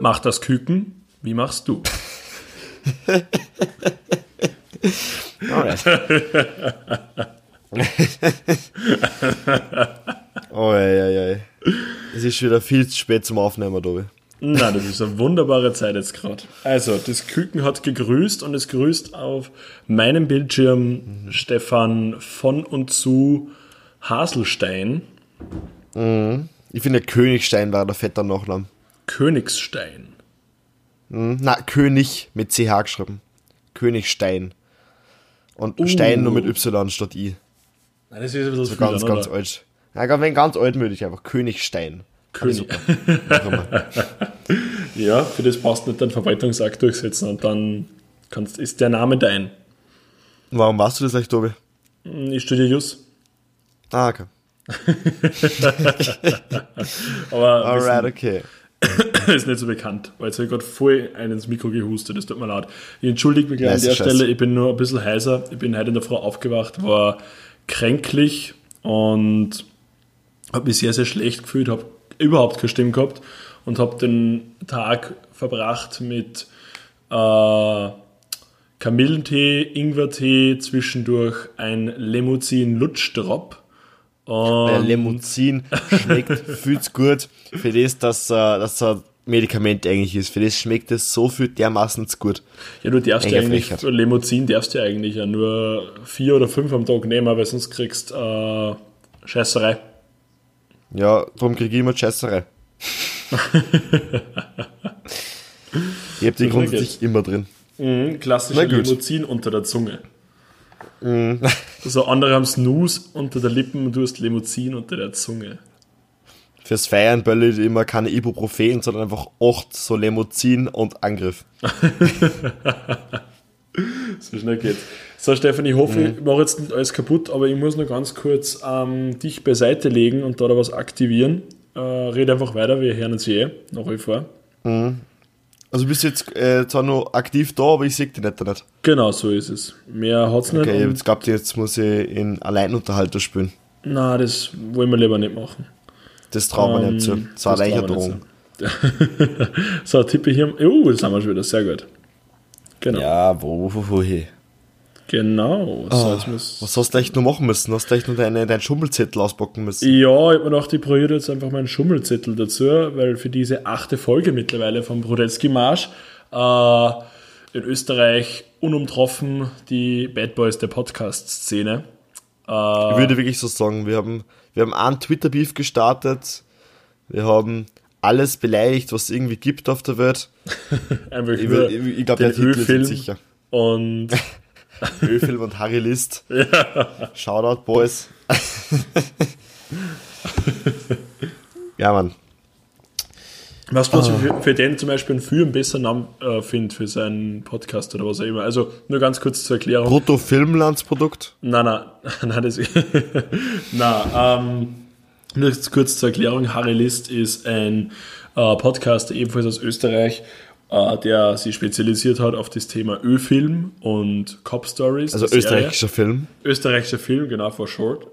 macht das Küken. Wie machst du? Alright. oh, ey, ey, ey. Es ist wieder viel zu spät zum Aufnehmen, Tobi. Na, das ist eine wunderbare Zeit jetzt gerade. Also, das Küken hat gegrüßt und es grüßt auf meinem Bildschirm Stefan von und zu Haselstein. Ich finde, Königstein war der fetter Nachname. Königsstein. Mhm. Na, König mit CH geschrieben. Königstein. Und Stein nur mit Y statt I. Nein, das ist ein bisschen So ganz, dann, ganz oder? alt. Ja, ganz, ganz altmütig einfach. Königstein. König. Ja, für das passt nicht den Verwaltungsakt durchsetzen und dann kannst, ist der Name dein. Warum warst du das eigentlich, Tobi? Ich studiere Jus. Ah, okay. Aber Alright, okay. ist nicht so bekannt, weil jetzt habe ich gerade voll einen ins Mikro gehustet, das tut mir leid. Ich entschuldige mich gleich an der scheiße. Stelle, ich bin nur ein bisschen heiser. Ich bin heute in der Früh aufgewacht, war kränklich und habe mich sehr, sehr schlecht gefühlt, habe überhaupt keine Stimme gehabt und habe den Tag verbracht mit äh, Kamillentee, Ingwertee, zwischendurch ein Lemuzin-Lutschdrop. Der Und Lemuzin schmeckt viel zu gut für das, dass, äh, dass er ein Medikament eigentlich ist. Für das schmeckt es so viel dermaßen zu gut. Ja, du darfst ja eigentlich, Lemuzin darfst du ja eigentlich ja nur vier oder fünf am Tag nehmen, weil sonst kriegst äh, Scheißerei. Ja, darum kriege ich immer Scheißerei. ich hab die grundsätzlich immer drin. Mhm, gut. Lemuzin unter der Zunge. Mhm. So andere haben Snooze unter der Lippen und du hast Lemuzin unter der Zunge. Fürs Feiern bölle ich immer keine Ibuprofen, sondern einfach 8 so Lemuzin und Angriff. So schnell geht's. So, Stefan, ich hoffe, Mhm. ich mache jetzt nicht alles kaputt, aber ich muss noch ganz kurz ähm, dich beiseite legen und da da was aktivieren. Äh, red einfach weiter, wir hören uns eh, nach wie vor. Also du bist jetzt äh, zwar noch aktiv da, aber ich sehe dich nicht. nicht. Genau, so ist es. Mehr hat's nicht. Okay, jetzt glaubt jetzt muss ich in Alleinunterhalter spielen. Na, das wollen wir lieber nicht machen. Das trauen wir nicht zu. Ähm, Das war eine Drohung. So, tippe hier. Uh, das haben wir schon wieder. Sehr gut. Genau. Ja, wo, wo, wo, hey. Genau. Muss Was hast du echt noch machen müssen? Hast du echt noch deine, deinen Schummelzettel auspacken müssen? ja, ich habe mir gedacht, ich probiere jetzt einfach meinen Schummelzettel dazu, weil für diese achte Folge mittlerweile vom Brodetzky Marsch äh, in Österreich unumtroffen die Bad Boys der Podcast-Szene. Ich würde wirklich so sagen, wir haben, wir haben einen Twitter-Beef gestartet. Wir haben alles beleidigt, was es irgendwie gibt auf der Welt. Einfach Ich, ich, ich glaube, der Titel ist sicher. und Ölfilm und Harry List. Shoutout, Boys. ja, Mann. Was was Ah. für, den zum Beispiel einen viel besseren Namen äh, finde für seinen Podcast oder was auch immer. Also nur ganz kurz zur Erklärung. Brutto-Filmlandsprodukt. Nein, nein, nein, das na, ähm, nur kurz zur Erklärung. Harry List ist ein äh, Podcaster ebenfalls aus Österreich, der sich spezialisiert hat auf das Thema Ö-Film und Cop Stories. Also österreichischer Film. Österreichischer Film, genau, for short.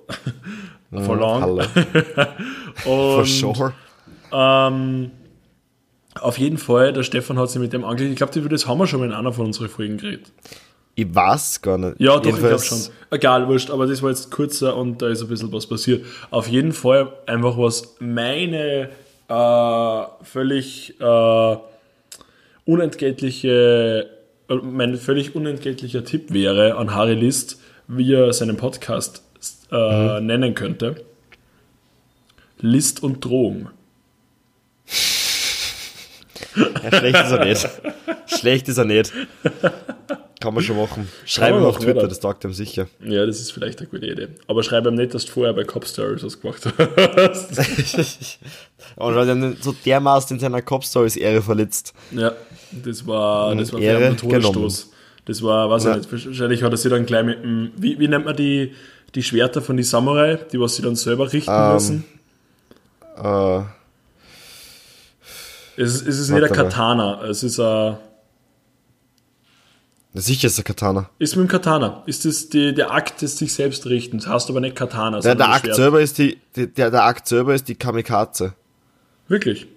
for long. For sure. ähm, auf jeden Fall, der Stefan hat sich mit dem angelegt. Ich glaube, über das haben wir schon mal in einer von unseren Folgen geredet. Ich weiß gar nicht. Ja, doch, ich glaube Jedenfalls- schon. Egal, wurscht, aber das war jetzt kurzer und da ist ein bisschen was passiert. Auf jeden Fall einfach was meine äh, völlig äh, unentgeltliche, äh, mein völlig unentgeltlicher Tipp wäre an Harry List, wie er seinen Podcast äh, nennen könnte. List und Drohung. Ja, schlecht ist er nicht. schlecht ist er nicht. Kann man schon machen. Schreib ihm auf Twitter, oder? das taugt ihm sicher. Ja, das ist vielleicht eine gute Idee. Aber schreib ihm nicht, dass du vorher bei Cop Stories was gemacht hast. Aber er hat ihn so dermaßen in seiner Cop-Stories Ehre verletzt. Ja, das war, das war Ehre der Todesstoß. Das war, weiß Ja. ich nicht, wahrscheinlich hat er sich dann gleich mit dem, wie, wie nennt man die, die Schwerter von die Samurai, die was sie dann selber richten Ähm, müssen? Äh, Es ist, es ist nicht ein. Katana, es ist ein, sicher ist der Katana. ist mit dem Katana. Ist das die, der Akt des sich selbst richtens, hast aber nicht Katana, Der, der Akt selber ist die, die, der, der Akt selber ist die Kamikaze. Wirklich?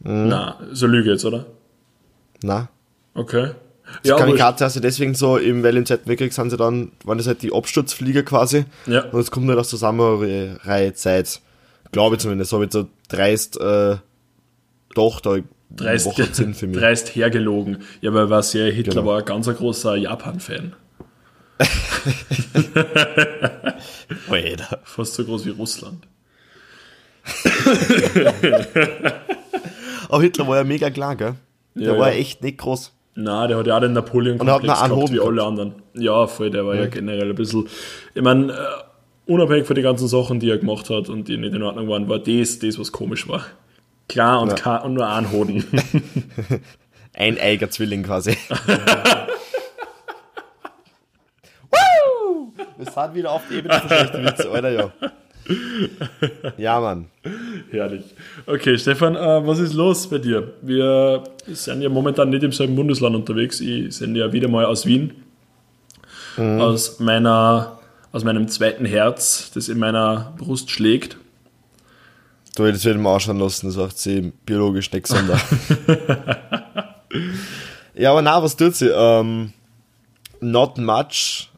Mhm. Na, so Lüge jetzt, oder? Na. Okay. Das ja, Kamikaze also deswegen so, eben, weil im Zweiten Weltkrieg sind sie dann, waren das halt die Absturzflieger quasi. Ja. Und es kommt halt aus der Samurai-Zeit. Glaube ich zumindest, habe ich so dreist, äh, doch, da dreist, Sinn für mich. dreist hergelogen. Ja, weil was ja Hitler genau. war ein ganz großer Japan-Fan. Fast so groß wie Russland. Aber Hitler war ja mega klar, gell? Der ja, war ja. echt nicht groß. Na, der hat ja auch den Napoleon-Komplex gehabt wie alle anderen. Ja, voll, der war ja, ja generell ein bisschen. Ich meine, äh, unabhängig von den ganzen Sachen, die er gemacht hat und die nicht in Ordnung waren, war das, das was komisch war. Klar und, ja. und nur ein Hoden. ein Eiger Zwilling quasi. Wir sind wieder auf die Ebene von schlechten Witze, Alter, ja. Ja, Mann. Herrlich. Okay, Stefan, äh, was ist los bei dir? Wir sind ja momentan nicht im selben Bundesland unterwegs. Ich bin ja wieder mal aus Wien. Mhm. Aus, meiner, aus meinem zweiten Herz, das in meiner Brust schlägt. Du hättest wieder mal anschauen lassen, das sagt sie biologisch nicht gesonder. ja, aber na, was tut sie? Ähm, not much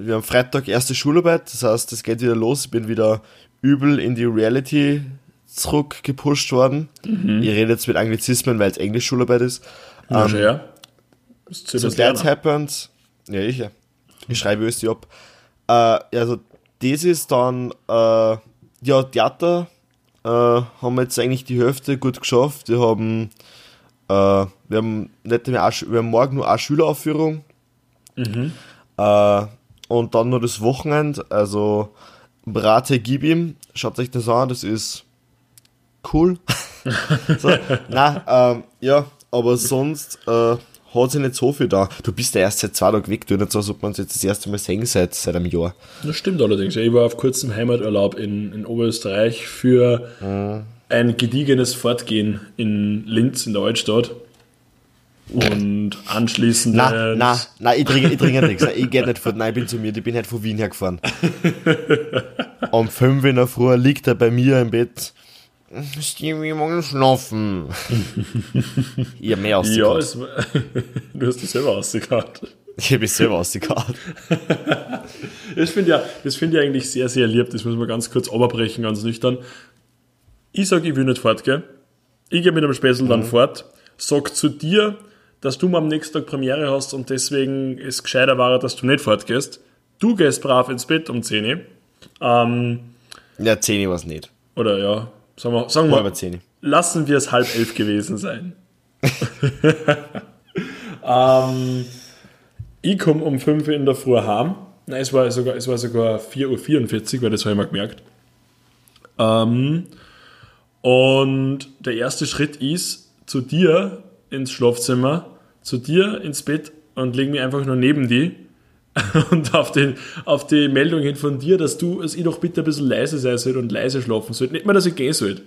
wir haben Freitag erste Schularbeit, das heißt, es geht wieder los. Ich bin wieder übel in die Reality zurückgepusht worden. Mhm. Ich rede jetzt mit Anglizismen, weil es Englisch Schularbeit ist. Ja, ähm, ja. So That's happened. Ja, ich ja. Ich schreibe es dir ab. Äh, also, das ist dann, äh, ja, Theater äh, haben wir jetzt eigentlich die Hälfte gut geschafft. Wir haben, äh, wir haben nicht mehr, wir haben morgen nur eine Schüleraufführung. Mhm. Äh, und dann nur das Wochenende, also Brate gib ihm, schaut euch das an, das ist cool. so, na, ähm, ja, aber sonst äh, hat sich nicht so viel da. Du bist ja erst seit zwei Tagen weg, du nicht so, als ob man uns jetzt das erste Mal sehen seit, seit einem Jahr. Das stimmt allerdings. Ich war auf kurzem Heimaturlaub in, in Oberösterreich für mhm. ein gediegenes Fortgehen in Linz in der Altstadt. Und anschließend. Na, na, na, ich trinke, ich trinke nichts. Ich gehe nicht von, nein, ich bin zu mir, ich bin halt von Wien hergefahren. um 5 in der Früh liegt er bei mir im Bett. Stevie, morgen schlafen. ich habe mehr ausgekaut. Ja, es, du hast dich selber ausgekaut. Ich habe mich selber ausgekaut. das finde ja, das finde ich eigentlich sehr, sehr lieb. Das muss man ganz kurz oberbrechen, ganz nüchtern. Ich sage, ich will nicht fortgehen. Ich gehe mit dem Spessel mhm. dann fort. Sag zu dir, dass du mal am nächsten Tag Premiere hast und deswegen es gescheiter war, dass du nicht fortgehst. Du gehst brav ins Bett um 10 Uhr. Ähm, ja, 10 Uhr war es nicht. Oder ja, sagen wir, sagen wir 10 lassen wir es halb elf gewesen sein. ähm, ich komme um 5 Uhr in der Früh heim. Nein, es war sogar, es war sogar 4.44 Uhr, weil das habe ich mal gemerkt. Ähm, und der erste Schritt ist, zu dir ins Schlafzimmer, zu dir ins Bett und lege mich einfach nur neben die und auf, den, auf die Meldung hin von dir, dass du, dass ich doch bitte ein bisschen leise sein soll und leise schlafen soll. Nicht mal, dass ich gehen soll.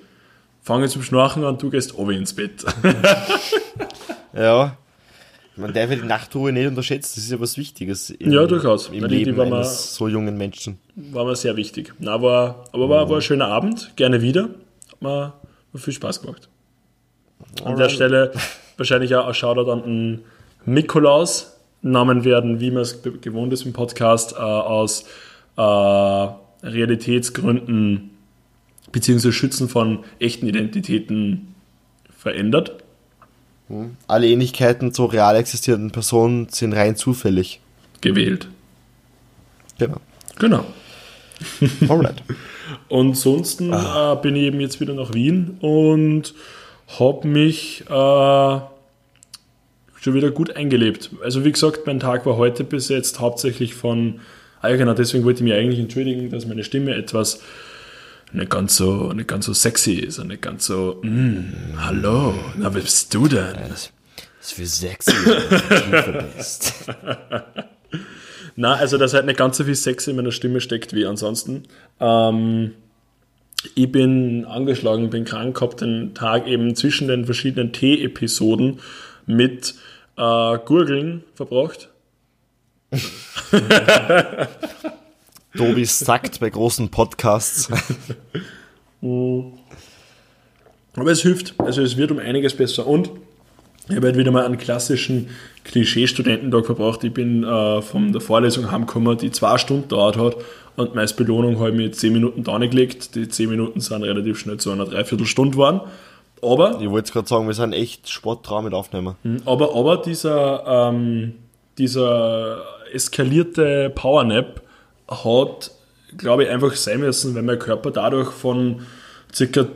Fange zum Schnarchen an, du gehst oben ins Bett. ja. Man darf ja die Nachtruhe nicht unterschätzen, das ist ja was Wichtiges. Im, ja, durchaus. Im Leben die, die eines mal, so jungen Menschen. War mir sehr wichtig. Na, war, aber war, war ein schöner Abend, gerne wieder. Hat mir, viel Spaß gemacht. An der Stelle wahrscheinlich auch ein Shoutout an den Nikolaus. Namen werden, wie man es gewohnt ist im Podcast, äh, aus äh, Realitätsgründen bzw. Schützen von echten Identitäten verändert. Hm. Alle Ähnlichkeiten zu real existierenden Personen sind rein zufällig. Gewählt. Genau. Genau. Alright. und ansonsten ah. äh, bin ich eben jetzt wieder nach Wien und habe mich äh, schon wieder gut eingelebt. Also wie gesagt, mein Tag war heute bis jetzt hauptsächlich von, ah ja genau, deswegen wollte ich mich eigentlich entschuldigen, dass meine Stimme etwas nicht ganz so, nicht ganz so sexy ist und nicht ganz so, mm, hallo, na, wer bist du denn? Das, ist für sexy, du bist. na, also dass halt nicht ganz so viel Sex in meiner Stimme steckt wie ansonsten. Ähm, ich bin angeschlagen, bin krank, habe den Tag eben zwischen den verschiedenen Tee-Episoden mit äh, Gurgeln verbracht. Tobi sagt bei großen Podcasts. Aber es hilft, also es wird um einiges besser. Und ich habe halt wieder mal einen klassischen Klischee-Studententag verbracht. Ich bin äh, von der Vorlesung heimgekommen, die zwei Stunden dauert hat und meine Belohnung habe ich mir 10 Minuten da gelegt. Die 10 Minuten sind relativ schnell zu einer Dreiviertelstunde geworden. Aber. Ich wollte gerade sagen, wir sind echt sporttrau mit Aufnehmen. Hm, aber, aber dieser, ähm, dieser eskalierte Powernap hat, glaube ich, einfach sein müssen, weil mein Körper dadurch von circa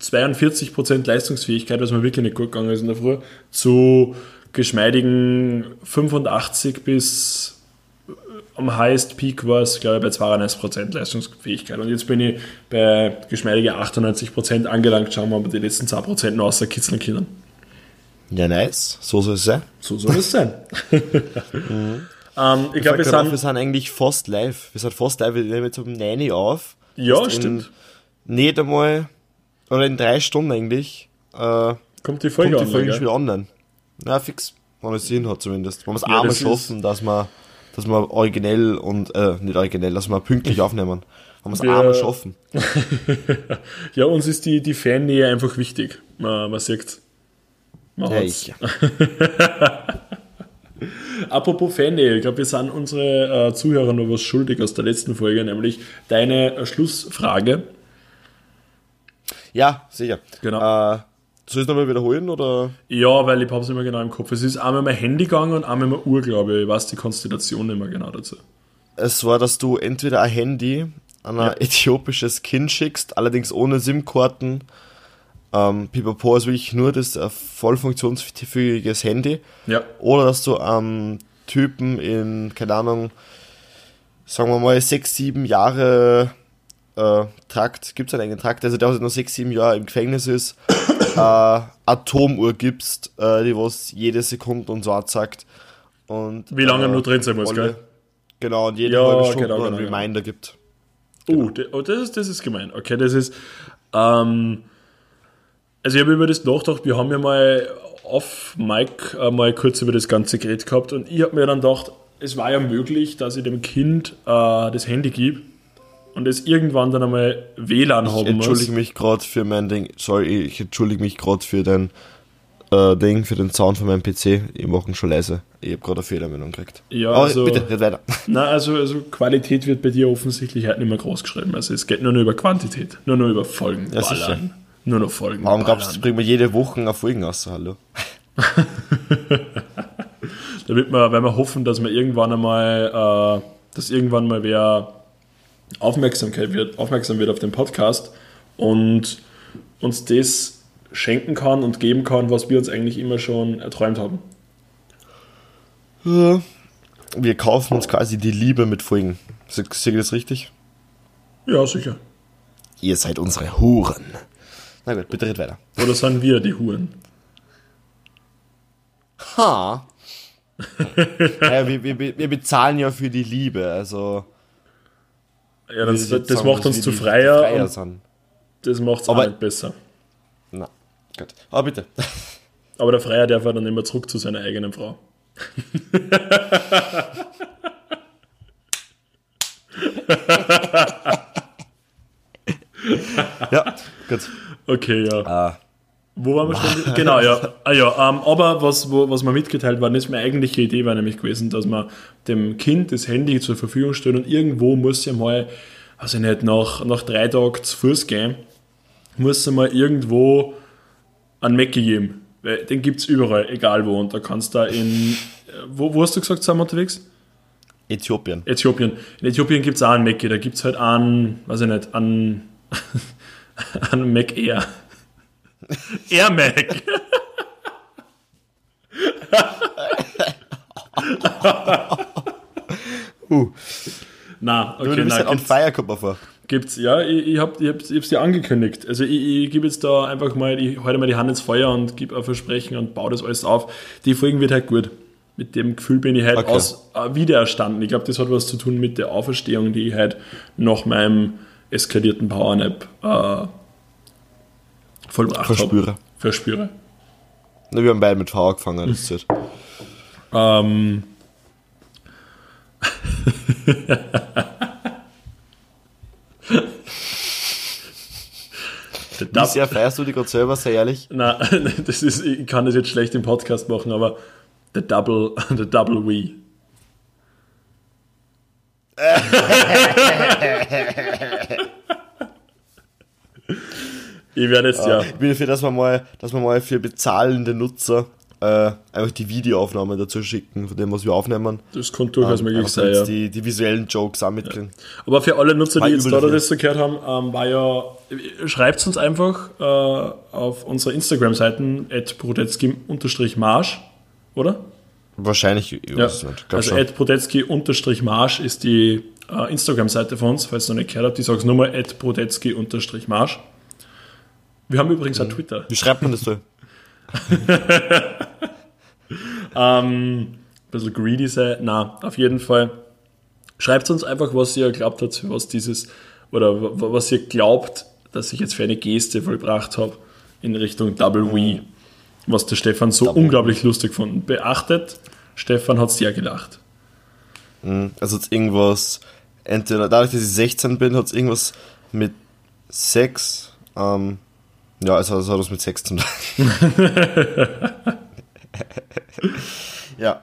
42% Leistungsfähigkeit, was mir wirklich nicht gut gegangen ist in der Früh, zu geschmeidigen 85 bis am Highest Peak war es, glaube ich, bei 92% Leistungsfähigkeit. Und jetzt bin ich bei geschmeidigen 98% angelangt. Schauen wir mal, ob die letzten 2% noch außer kitzeln Ja, nice. So soll es sein. So soll es sein. mhm. ähm, ich glaube, wir, sind, wir sind eigentlich fast live. Wir sind fast live. Wir nehmen jetzt um 9 Uhr auf. Ja, stimmt. Nicht einmal, oder in drei Stunden eigentlich, äh, kommt die Folge, kommt die Folge schon wieder online. Ja, fix, wenn es Sinn hat zumindest. Wenn wir es ja, einmal schaffen, dass wir, dass wir originell und, äh, nicht originell, dass wir pünktlich aufnehmen. Wenn wir es einmal schaffen. ja, uns ist die, die Fannähe einfach wichtig. Man, man sieht man ja, ich. Apropos Fannähe, ich glaube, wir sind unsere äh, Zuhörer noch was schuldig aus der letzten Folge, nämlich deine äh, Schlussfrage. Ja, sicher. Genau. Äh, soll ich es nochmal wiederholen? Oder? Ja, weil ich habe es nicht mehr genau im Kopf. Es ist einmal mein Handy gegangen und einmal meine Uhr, glaube ich. Ich weiß die Konstellation nicht mehr genau dazu. Es war, dass du entweder ein Handy an ein ja. äthiopisches Kind schickst, allerdings ohne SIM-Karten. Ähm, Pipapo ist wirklich nur das äh, voll funktionsfähiges Handy. Ja. Oder dass du am ähm, Typen in, keine Ahnung, sagen wir mal, sechs, sieben Jahre äh, Trakt, gibt es einen eigenen Trakt, also der noch sechs, sieben Jahre im Gefängnis ist, äh, Atomuhr gibst, äh, die was jede Sekunde und so sagt. Und, Wie lange äh, nur drin sein muss, gell? Genau, und jede ja, halbe Stunde genau, genau, einen Reminder gibt. Genau. Uh, oh, das ist, das ist gemein. Okay, das ist. Ähm, also, ich habe über das nachgedacht, wir haben ja mal auf Mike äh, mal kurz über das ganze Gerät gehabt und ich habe mir dann gedacht, es war ja möglich, dass ich dem Kind äh, das Handy gebe und es irgendwann dann einmal WLAN ich haben muss. entschuldige mich gerade für mein Ding. Sorry, ich entschuldige mich gerade für dein äh, Ding, für den Sound von meinem PC. Ich mache ihn schon leise. Ich habe gerade eine Fehlermeldung gekriegt. Ja, Aber also, bitte, red weiter. Na, also, also Qualität wird bei dir offensichtlich halt nicht mehr groß geschrieben. Also es geht nur noch über Quantität, nur noch über Folgen. Ja, sicher. Nur noch Folgen. Warum glaubst du, bringen wir jede Woche eine Folgen aus? Hallo. Damit wir, wenn wir hoffen, dass wir irgendwann einmal, äh, dass irgendwann mal wer Aufmerksamkeit wird, aufmerksam wird auf den Podcast und uns das schenken kann und geben kann, was wir uns eigentlich immer schon erträumt haben. Ja. Wir kaufen uns quasi die Liebe mit Folgen. Seht ihr das richtig? Ja, sicher. Ihr seid unsere Huren. Na gut, bitte red weiter. Oder sind wir die Huren? Ha. naja, wir, wir, wir bezahlen ja für die Liebe, also. Ja, das, das, das macht uns zu freier. freier sind. Das macht es auch nicht besser. Na, gut. Aber bitte. Aber der Freier darf ja dann immer zurück zu seiner eigenen Frau. ja, gut. Okay, ja. Ah. Wo waren wir schon? genau, ja. Ah, ja ähm, aber was, wo, was mir mitgeteilt war, ist meine eigentliche Idee war nämlich gewesen, dass man dem Kind das Handy zur Verfügung stellt und irgendwo muss ja mal, also nicht, nach, nach drei Tagen zu Fuß gehen, muss er mal irgendwo einen Mackie geben. Weil den gibt es überall, egal wo. Und da kannst du in. Wo, wo hast du gesagt, sind wir unterwegs? Äthiopien. Äthiopien. In Äthiopien gibt es auch einen Mackie, da gibt es halt einen, weiß ich nicht, einen, einen Mac Air. Air Mac. uh. Na, okay, du, du bist halt on fire, kommt vor. Gibt's, ja, ich, ich habe ich es dir angekündigt. Also ich, ich gebe jetzt da einfach mal, ich halte mal die Hand ins Feuer und gebe ein Versprechen und baue das alles auf. Die Folgen wird halt gut. Mit dem Gefühl bin ich halt okay. aus, äh, wiedererstanden. Ich glaube, das hat was zu tun mit der Auferstehung, die ich halt nach meinem eskalierten Powernap äh, Verspüre. habe. Verspüre. Na, wir haben beide mit V angefangen, das ist ähm. Wie sehr feierst du dich gerade selber, sehr ehrlich? Nein, das ist, ich kann das jetzt schlecht im Podcast machen, aber the double, the double we. ich werde jetzt, ja. Ich bin dafür, dass wir mal, dass wir mal für bezahlende Nutzer äh, einfach die Videoaufnahmen dazu schicken, von dem, was wir aufnehmen. Das kann durchaus ähm, möglich sein, ja. Die, die visuellen Jokes auch mitkriegen. Ja. Aber für alle Nutzer, die jetzt da das so gehört haben, ähm, war ja, schreibt uns einfach äh, auf unsere Instagram-Seiten at marsch oder? Wahrscheinlich, ich ja. Also at marsch ist die äh, Instagram-Seite von uns, falls ihr noch nicht gehört habt, ich sage es nur mal at marsch Wir haben übrigens mhm. auch Twitter. Wie schreibt man das so? ähm, ein bisschen greedy sein. Na, auf jeden Fall. Schreibt uns einfach, was ihr glaubt habt, was dieses, oder was ihr glaubt, dass ich jetzt für eine Geste vollbracht habe in Richtung Double Wee. Was der Stefan so Double unglaublich lustig fand. Beachtet, Stefan hat sehr gelacht. Mhm. Also hat irgendwas, entweder dadurch, dass ich 16 bin, hat es irgendwas mit Sex, ähm, ja, also das hat was mit Sex zu tun. ja,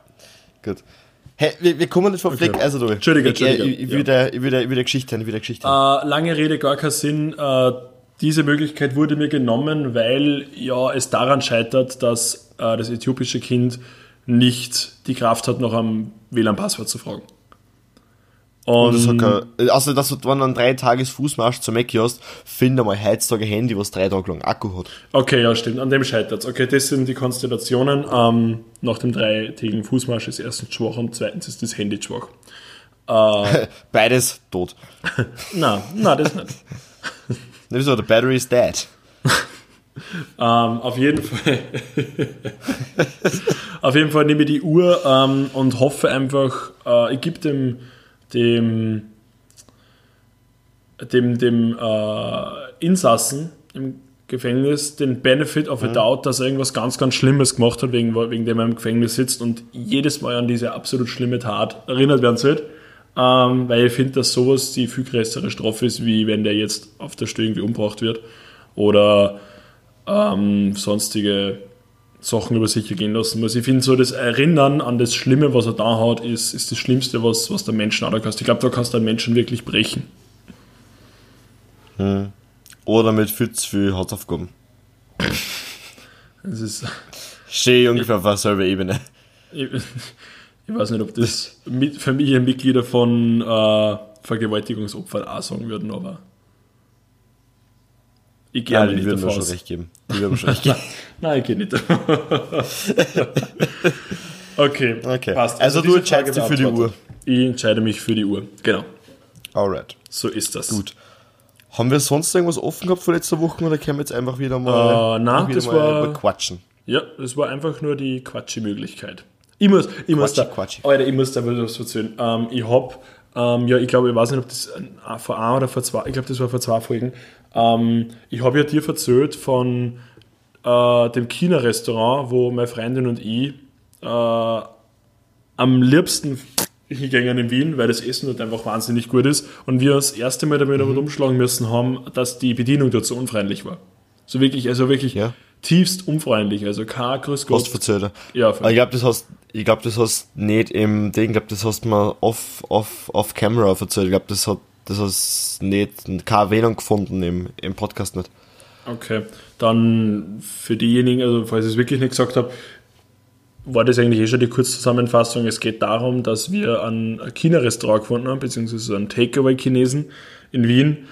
gut. Hey, wir, wir kommen nicht vom Fleck, okay. also du. Entschuldige, Entschuldige. Ich, ich, will Geschichte ich will Geschichte äh, lange Rede, gar keinen Sinn. Äh, diese Möglichkeit wurde mir genommen, weil ja es daran scheitert, dass äh, das äthiopische Kind nicht die Kraft hat, noch am WLAN-Passwort zu fragen. Und, das hat kein, also, dass du, wenn du einen drei Tages Fußmarsch zur Mackie hast, finde mal heutzutage ein Handy, was drei Tage lang Akku hat. Okay, ja, stimmt. An dem scheitert es. Okay, das sind die Konstellationen. Ähm, nach dem dreitägigen Fußmarsch ist erstens schwach und zweitens ist das Handy schwach. Äh, Beides tot. nein, nein, das nicht. Wieso? The battery is dead. ähm, auf jeden Fall. auf jeden Fall nehme ich die Uhr ähm, und hoffe einfach, äh, ich gebe dem dem, dem, dem äh, Insassen im Gefängnis den Benefit of a mhm. Doubt, dass er irgendwas ganz, ganz Schlimmes gemacht hat, wegen, wegen dem er im Gefängnis sitzt und jedes Mal an diese absolut schlimme Tat erinnert werden sollte. Ähm, weil ich finde, dass sowas die viel größere Strafe ist, wie wenn der jetzt auf der Stelle irgendwie umgebracht wird oder ähm, sonstige Sachen über sich ergehen lassen muss. Ich finde so, das Erinnern an das Schlimme, was er da hat, ist, ist das Schlimmste, was, was der Menschen kannst. Ich glaube, da kannst du einen Menschen wirklich brechen. Hm. Oder mit viel zu viel Hausaufgaben. Das ist. Stehe ungefähr auf derselben Ebene. Ich, ich, weiß nicht, ob das Familienmitglieder von äh, Vergewaltigungsopfern auch sagen würden, aber. Ich gehe Nein, die würden mir schon recht geben. Die würden schon recht geben. Nein, ich gehe nicht. okay, okay. Passt. Also, also du entscheidest dich für die Uhr. Ich entscheide mich für die Uhr, genau. Alright. So ist das. Gut. Haben wir sonst irgendwas offen gehabt vor letzter Woche oder können wir jetzt einfach wieder mal, uh, nein, das war, quatschen? Ja, das war einfach nur die Quatschi-Möglichkeit. Ich muss, ich muss da, Quatschi. Alter, ich muss da was erzählen. Ähm, ich hab, ähm, ja, ich glaube, ich weiß nicht, ob das vor ein oder vor zwei, ich glaube, das war vor zwei Folgen. Ähm, ich habe ja dir erzählt von äh, dem China-Restaurant, wo meine Freundin und ich äh, am liebsten hingehen in Wien, weil das Essen dort einfach wahnsinnig gut ist und wir das erste Mal damit mhm. umschlagen müssen haben, dass die Bedienung dort so unfreundlich war. So wirklich, also wirklich ja. tiefst unfreundlich, also kein Grüß Gott. Hast verzählt. Ja, ich glaube, das hast, ich glaube, das hast nicht im Ding, ich glaube, das hast mal off, off, off camera erzählt. Ich glaube, das hat, das hast nicht, keine Erwähnung gefunden im, im Podcast nicht. Okay, dann für diejenigen, also falls ich es wirklich nicht gesagt habe, war das eigentlich eh schon die Kurzzusammenfassung. Es geht darum, dass wir ein China-Restaurant gefunden haben, beziehungsweise einen Takeaway-Chinesen in Wien.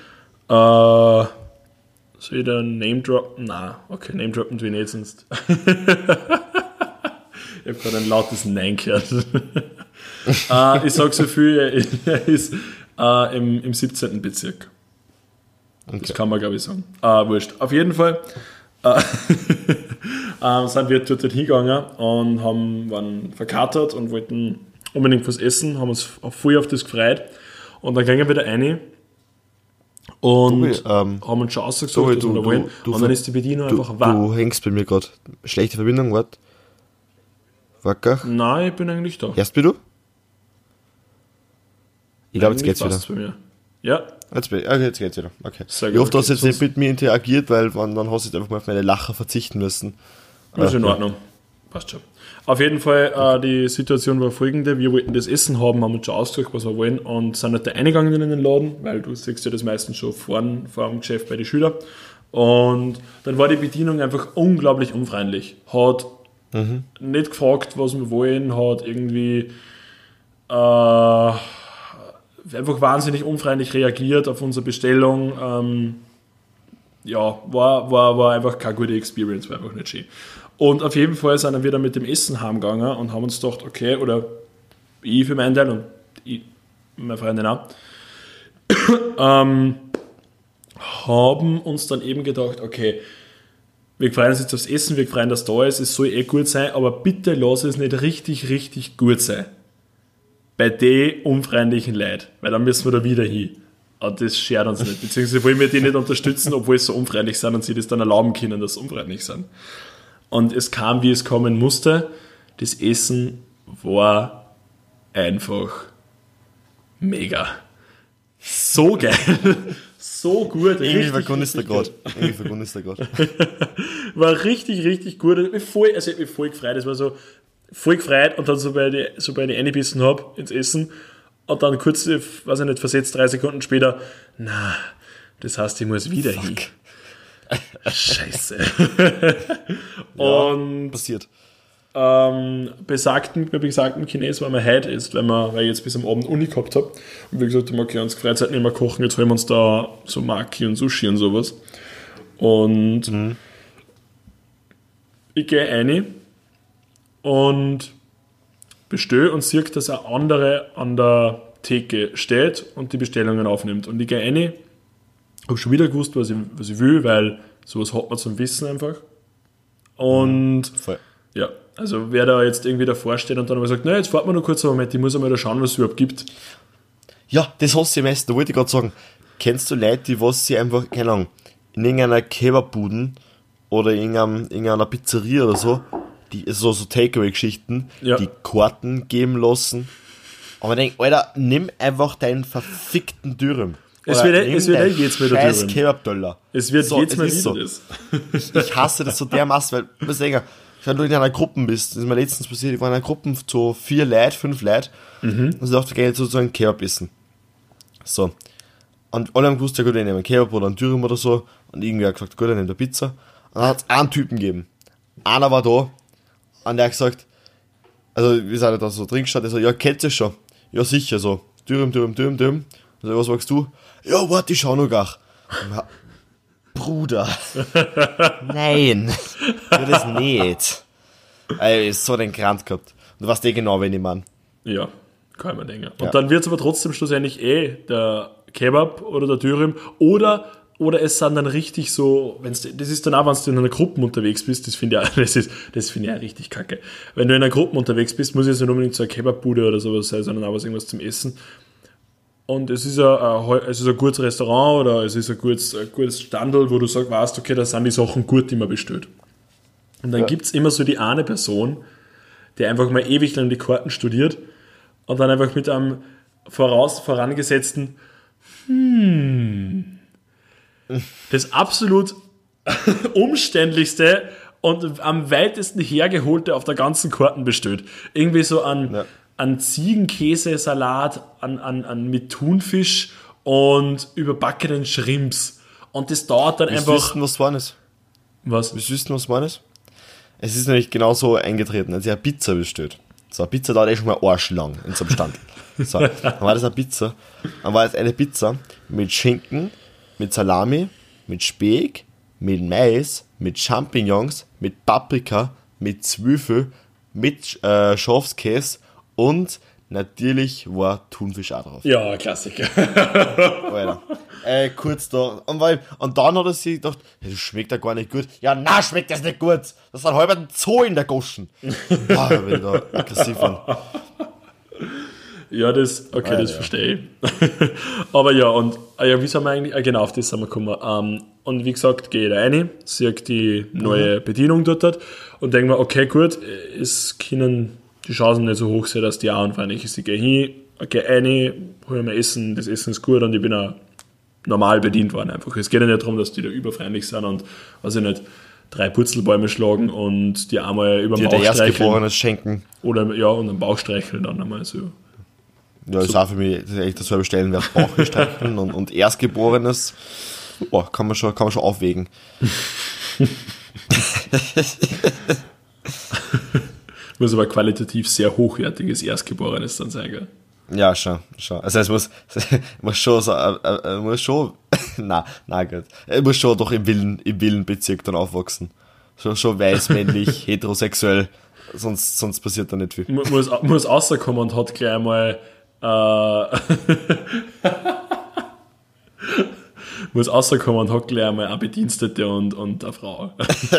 Äh, soll ich da Name droppen? Na, okay, Name droppen wir nicht, sonst. ich habe gerade ein lautes Nein gehört. äh, ich sage so viel, er ist äh, im, im 17. Bezirk. Okay. Das kann man, glaube ich, sagen. Äh, wurscht. Auf jeden Fall äh, äh, sind wir dort hingegangen und haben, waren verkatert und wollten unbedingt was essen, haben uns voll auf das gefreut. Und dann gingen wir wieder rein und Tobi, ähm, haben uns schon ausgesucht, Tobi, du, was wir da wollen. Du, und dann ist die Bedienung du, einfach wahr. Du hängst bei mir gerade. Schlechte Verbindung, warte. Wacker? Nein, ich bin eigentlich da. Erst bist du? Ich glaube, jetzt geht's wieder. Bei mir. Ja. Jetzt, okay, jetzt geht's wieder. Okay. Sehr ich hoffe, du hast jetzt nicht mit mir interagiert, weil dann, dann hast du jetzt einfach mal auf meine Lacher verzichten müssen. Ist in Ordnung. Passt schon. Auf jeden Fall, äh, die Situation war folgende: Wir wollten das Essen haben, haben uns schon ausgesucht, was wir wollen, und sind nicht eingegangen in den Laden, weil du siehst ja das meistens schon vorn vor dem Geschäft bei den Schülern. Und dann war die Bedienung einfach unglaublich unfreundlich. Hat mhm. nicht gefragt, was wir wollen, hat irgendwie äh, einfach wahnsinnig unfreundlich reagiert auf unsere Bestellung. Ähm, ja, war, war, war einfach keine gute Experience, war einfach nicht schön. Und auf jeden Fall sind wir wieder mit dem Essen heimgegangen und haben uns gedacht, okay, oder ich für meinen Teil und ich, meine Freundin auch, ähm, haben uns dann eben gedacht, okay, wir freuen uns jetzt aufs Essen, wir freuen, dass da ist, es soll eh gut sein, aber bitte lass es nicht richtig, richtig gut sein. Bei den unfreundlichen Leuten, weil dann müssen wir da wieder hin. Und das schert uns nicht. Beziehungsweise wollen wir die nicht unterstützen, obwohl sie so unfreundlich sind und sie das dann erlauben können, dass sie unfreundlich sind. Und es kam, wie es kommen musste. Das Essen war einfach mega. So geil. So gut. Irgendwie vergunst er gerade. Irgendwie vergunst er gerade. War richtig, richtig gut. Ich voll, also ich mich voll gefreut. Es war so voll gefreut und dann, sobald ich, sobald ich eingebissen habe ins Essen und dann kurz, weiß ich nicht, versetzt drei Sekunden später, na, das heißt, ich muss wieder Fuck. hin. Scheiße. und passiert. Ähm, besagten, bei besagten Chines war man heute ist, weil, wir, weil ich jetzt bis am Abend Uni gehabt habe. Und wie gesagt, okay, uns Freizeit nicht mehr kochen, jetzt holen wir uns da so Maki und Sushi und sowas. Und mhm. ich gehe rein und bestelle und sehe, dass ein andere an der Theke steht und die Bestellungen aufnimmt. Und ich gehe rein habe schon wieder gewusst, was ich, was ich will, weil sowas hat man zum Wissen einfach. Und mhm, ja, also wer da jetzt irgendwie davor steht und dann aber sagt, na, jetzt fahrt man noch kurz einen Moment, ich muss einmal da schauen, was es überhaupt gibt. Ja, das hast du am meisten, da wollte ich gerade sagen. Kennst du Leute, die was sie einfach, keine Ahnung, in irgendeiner Kebabbuden oder in irgendeiner Pizzeria oder so, die so, so Takeaway-Geschichten, ja. die Karten geben lassen. Aber ich denke, Alter, nimm einfach deinen verfickten Dürren. Es wird, es wird eh jetzt wieder Scheiß Kebab-Dollar. Es wird so, jetzt mal wieder so. das. Ich hasse das so dermaßen, weil, was denke, wenn du in einer Gruppe bist, das ist mir letztens passiert, ich war in einer Gruppe so vier Leute, fünf Leute, mhm. und ich dachte, wir gehen jetzt sozusagen Kebab essen. So. Und alle haben gewusst, ja gut, ich nehme einen Kebab oder einen Dürüm oder so, und irgendwie hat gesagt, gut, ich nehme eine Pizza. Und dann hat es einen Typen gegeben. Einer war da, und der hat gesagt, also, wir sind da so drin gestanden, der so, ja, kennt ihr schon? Ja, sicher, so, Dürüm, Dürüm, Dürüm, Dürüm. Also, was sagst du? Ja, warte, ich schau noch gar. Bruder. Nein. Tu das nicht. Ey, ist so den Grant gehabt. Und du weißt eh genau, wen ich meine. Ja, kann mir denken. Und ja. dann wird es aber trotzdem schlussendlich eh der Kebab oder der Dürüm oder oder es sind dann richtig so, wenn's, das ist dann auch, wenn du in einer Gruppe unterwegs bist, das finde ich, das ist, das finde ich auch richtig kacke. Wenn du in einer Gruppe unterwegs bist, muss es nicht unbedingt so eine Kebabbude oder sowas sein, sondern auch was irgendwas zum Essen. Und es ist, ein, es ist ein gutes Restaurant oder es ist ein gutes, ein gutes Standel, wo du sagst, weißt, okay, da sind die Sachen gut, die man bestellt. Und dann ja. gibt es immer so die eine Person, die einfach mal ewig lang die Karten studiert und dann einfach mit einem voraus, vorangesetzten hm, das absolut umständlichste und am weitesten hergeholte auf der ganzen Karten bestellt. Irgendwie so an ja an Ziegenkäsesalat, an, an, an mit Thunfisch und überbackenen Shrimps. Und das dauert dann Willst einfach. Wissen, was war das? Was? Willst du wissen, was das? Es ist nämlich genau so eingetreten, als ich eine Pizza bestellt. So, eine Pizza dauert eh schon mal arschlang in so einem Stand. So, dann war das eine Pizza. Dann war es eine Pizza mit Schinken, mit Salami, mit Speck, mit Mais, mit Champignons, mit Paprika, mit Zwiebel, mit äh, Schafskäse und natürlich war Thunfisch auch drauf. Ja, Klassiker. Alter. Äh, kurz da. Und, weil, und dann hat er sich gedacht, hey, das schmeckt ja gar nicht gut. Ja, na, schmeckt das nicht gut. Das ist ein halber Zoo in der Goschen. Boah, da bin ich da aggressiv an. Ja, das, okay, Alter, das verstehe ich. Aber ja, und ah ja, wie sind wir eigentlich, ah, genau, auf das sind wir gekommen. Um, ähm, und wie gesagt, gehe ich da rein, sehe die neue mhm. Bedienung dort und denke mir, okay, gut, es können die Chancen nicht so hoch sind, dass die auch anfangen. Ich gehe hin, okay, eine, hol mir Essen, das Essen ist gut und ich bin auch normal bedient worden einfach. Es geht ja nicht darum, dass die da überfreundlich sind und, weiß ich nicht, drei Putzelbäume schlagen und die einmal über den Bauch streicheln. schenken. Oder, ja, und einen Bauch streicheln dann einmal so. Ja, das ist auch für mich das ist echt dasselbe Stellenwert. Bauch streicheln und, und Erstgeborenes, boah, kann man schon, kann man schon aufwägen. muss aber qualitativ sehr hochwertiges Erstgeborenes dann sein, gell? Ja, schon, schon. Also es muss, es muss schon so, äh, äh, muss schon, na, na gut. Er muss schon doch im Willen, im Willenbezirk dann aufwachsen. Schon, schon weiß, männlich, heterosexuell. Sonst, sonst passiert da nicht viel. Muss, muss rauskommen und hat gleich mal, äh, muss rauskommen und hat gleich mal eine Bedienstete und, und eine Frau.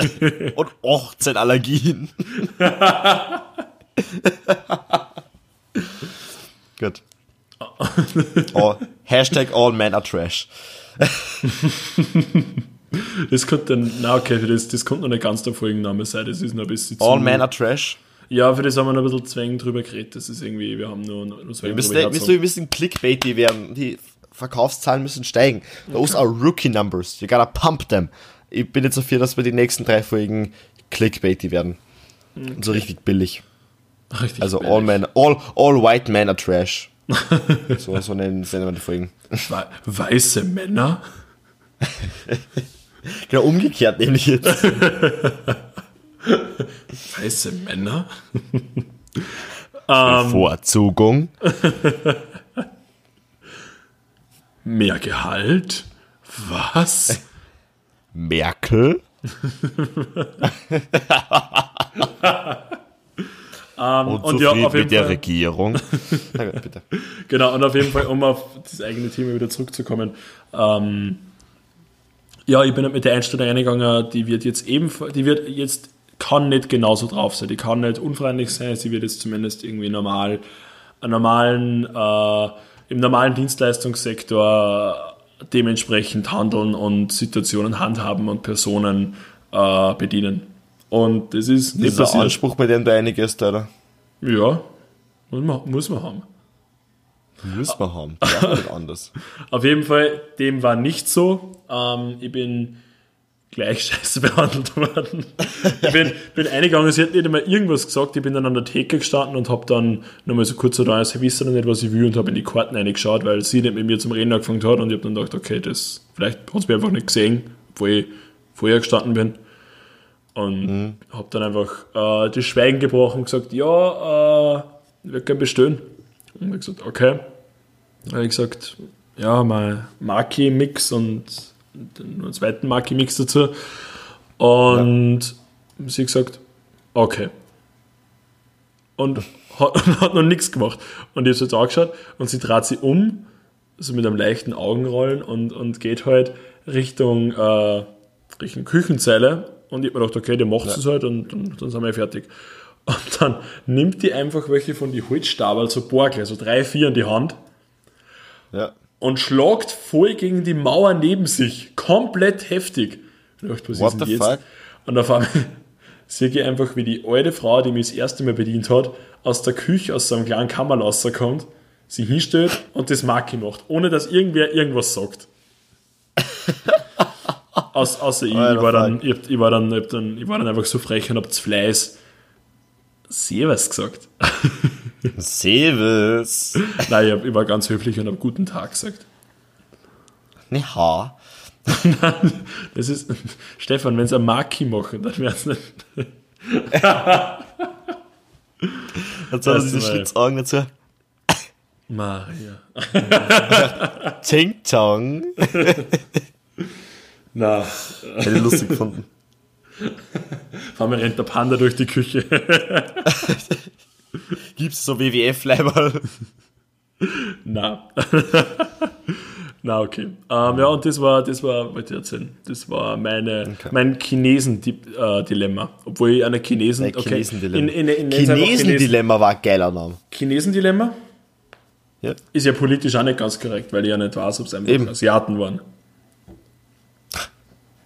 und 18 Allergien. Gut. oh, Hashtag all men are trash. das könnte dann, na okay, das, das könnte noch nicht ganz der Folgenname sein, das ist noch ein bisschen All men are trash? Ja, für das haben wir noch ein bisschen zwäng drüber geredet, das ist irgendwie, wir haben nur, nur Zwängen wir müssen, drüber müssen wir müssen clickbaity werden, die Verkaufszahlen müssen steigen. Those are rookie numbers, you gotta pump them. Ich bin jetzt dafür, dass wir die nächsten drei Folgen clickbaity werden. Okay. Und so richtig billig. Richtig also all, men, all, all white men are trash. so, so nennen, nennen wir die Folgen. Weiße Männer? genau, umgekehrt nämlich jetzt. Weiße Männer? Bevorzugung. Mehr Gehalt? Was? Merkel? Ähm, und, und ja, auf jeden mit der Fall, Regierung. bitte. Genau, und auf jeden Fall, um auf das eigene Thema wieder zurückzukommen. Ähm, ja, ich bin mit der Einstellung eingegangen, die wird jetzt eben, die wird jetzt, kann nicht genauso drauf sein, die kann nicht unfreundlich sein, sie wird jetzt zumindest irgendwie normal, normalen, äh, im normalen Dienstleistungssektor dementsprechend handeln und Situationen handhaben und Personen äh, bedienen. Und das ist nicht das ist ein Anspruch, bei dem du einiges, oder? Ja, muss man, muss man haben. Muss man haben, anders. Auf jeden Fall, dem war nicht so. Ähm, ich bin gleich scheiße behandelt worden. ich bin, bin eingegangen, sie hat nicht einmal irgendwas gesagt. Ich bin dann an der Theke gestanden und habe dann nochmal so kurz so da, sie wissen noch nicht, was ich will und habe in die Karten reingeschaut, weil sie nicht mit mir zum Reden angefangen hat und ich habe dann gedacht, okay, das, vielleicht hat sie mich einfach nicht gesehen, obwohl ich vorher gestanden bin. Und mhm. habe dann einfach äh, das Schweigen gebrochen und gesagt, ja, äh, ich würde gerne bestellen. Und ich gesagt, okay. Dann habe ich gesagt, ja, mein Maki-Mix und einen zweiten Maki-Mix dazu. Und ja. sie gesagt, okay. Und hat, hat noch nichts gemacht. Und ich habe jetzt angeschaut und sie dreht sich um, so mit einem leichten Augenrollen und, und geht halt Richtung, äh, Richtung Küchenzeile und ich habe mir gedacht, okay, der macht es ja. halt und, und, dann sind wir fertig. Und dann nimmt die einfach welche von die Holzstabel, so Borgle, so drei, vier in die Hand. Ja. Und schlagt voll gegen die Mauer neben sich. Komplett heftig. Ich dachte, was What ist denn jetzt? Fuck? Und auf einmal sehe ich einfach, wie die alte Frau, die mich das erste Mal bedient hat, aus der Küche, aus so einem kleinen Kammer rauskommt, sie hinstellt und das Marke macht, ohne dass irgendwer irgendwas sagt. Aus, außer ich, ich, war dann, ich, ich, war dann, ich, dann, ich war dann einfach so frech und hab zu Fleiß Servus gesagt. Servus. Nein, ich, ich, war ganz höflich und hab guten Tag gesagt. Ne ha. das ist, Stefan, wenn sie ein Maki machen, dann wäre es nicht. Jetzt hat er diese Schlitzaugen dazu. Maria. Ting Tong. Na. Hätte ich lustig gefunden. Vor allem rennt der Panda durch die Küche. Gibt's so WWF-Leiber? Na. Na, okay. Ähm, ja, und das war, das war, wollte ich erzählen, das war meine, okay. mein Chinesen-Dilemma. Obwohl ich eine Chinesen... Okay, Chinesen-Dilemma in, in, in, Chinesen war ein geiler Name. Chinesen-Dilemma? Ja. Ist ja politisch auch nicht ganz korrekt, weil ich ja nicht weiß, ob es einfach Asiaten waren.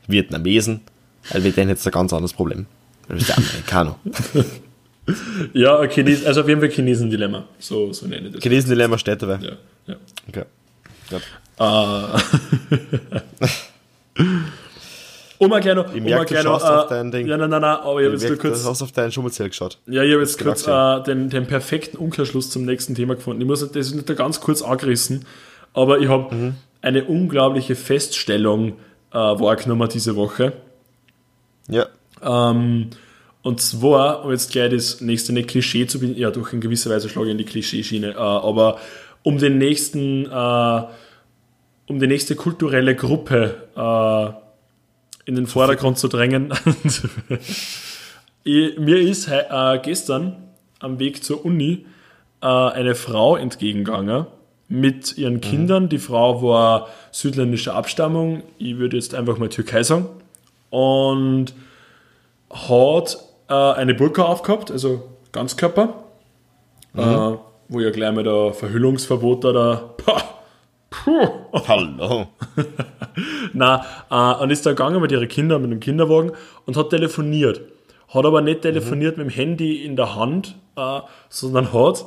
Vietnamesen, weil wir denen jetzt ein ganz anderes Problem. Amerikaner. Ja, Chines, also auf jeden Fall Chinesen-Dilemma. So, so nenne ich das. Chinesen-Dilemma steht dabei. Ja, ja. Okay. Ja. Uh. um ein kleiner, Ich um merke, du kleiner, auf äh, dein Ding. Ja, nein, nein, nein, aber ich habe jetzt merke, kurz, du hast auf deinen Schummelzähl geschaut. ja, ich habe jetzt kurz äh, den, den perfekten Umkehrschluss zum nächsten Thema gefunden. Ich muss das ist nicht ganz kurz angerissen, aber ich habe Mhm. eine unglaubliche Feststellung äh, wahrgenommen diese Woche. Ja. Ähm, und zwar, um jetzt gleich das nächste nicht Klischee zu binden, ja, durch in gewisser Weise schlage ich in die Klischeeschiene, äh, aber um den nächsten, äh, um die nächste kulturelle Gruppe äh, in den Vordergrund zu drängen. ich, mir ist äh, gestern am Weg zur Uni äh, eine Frau entgegengegangen mit ihren Kindern. Die Frau war südländischer Abstammung, ich würde jetzt einfach mal Türkei sagen. Und hat äh, eine Burka aufgehabt, also Ganzkörper, äh, wo ja gleich mal der Verhüllungsverbot da, da puh, Hallo. na, äh, und ist da gegangen mit ihren Kindern, mit dem Kinderwagen und hat telefoniert. Hat aber nicht telefoniert mit dem Handy in der Hand, äh, sondern hat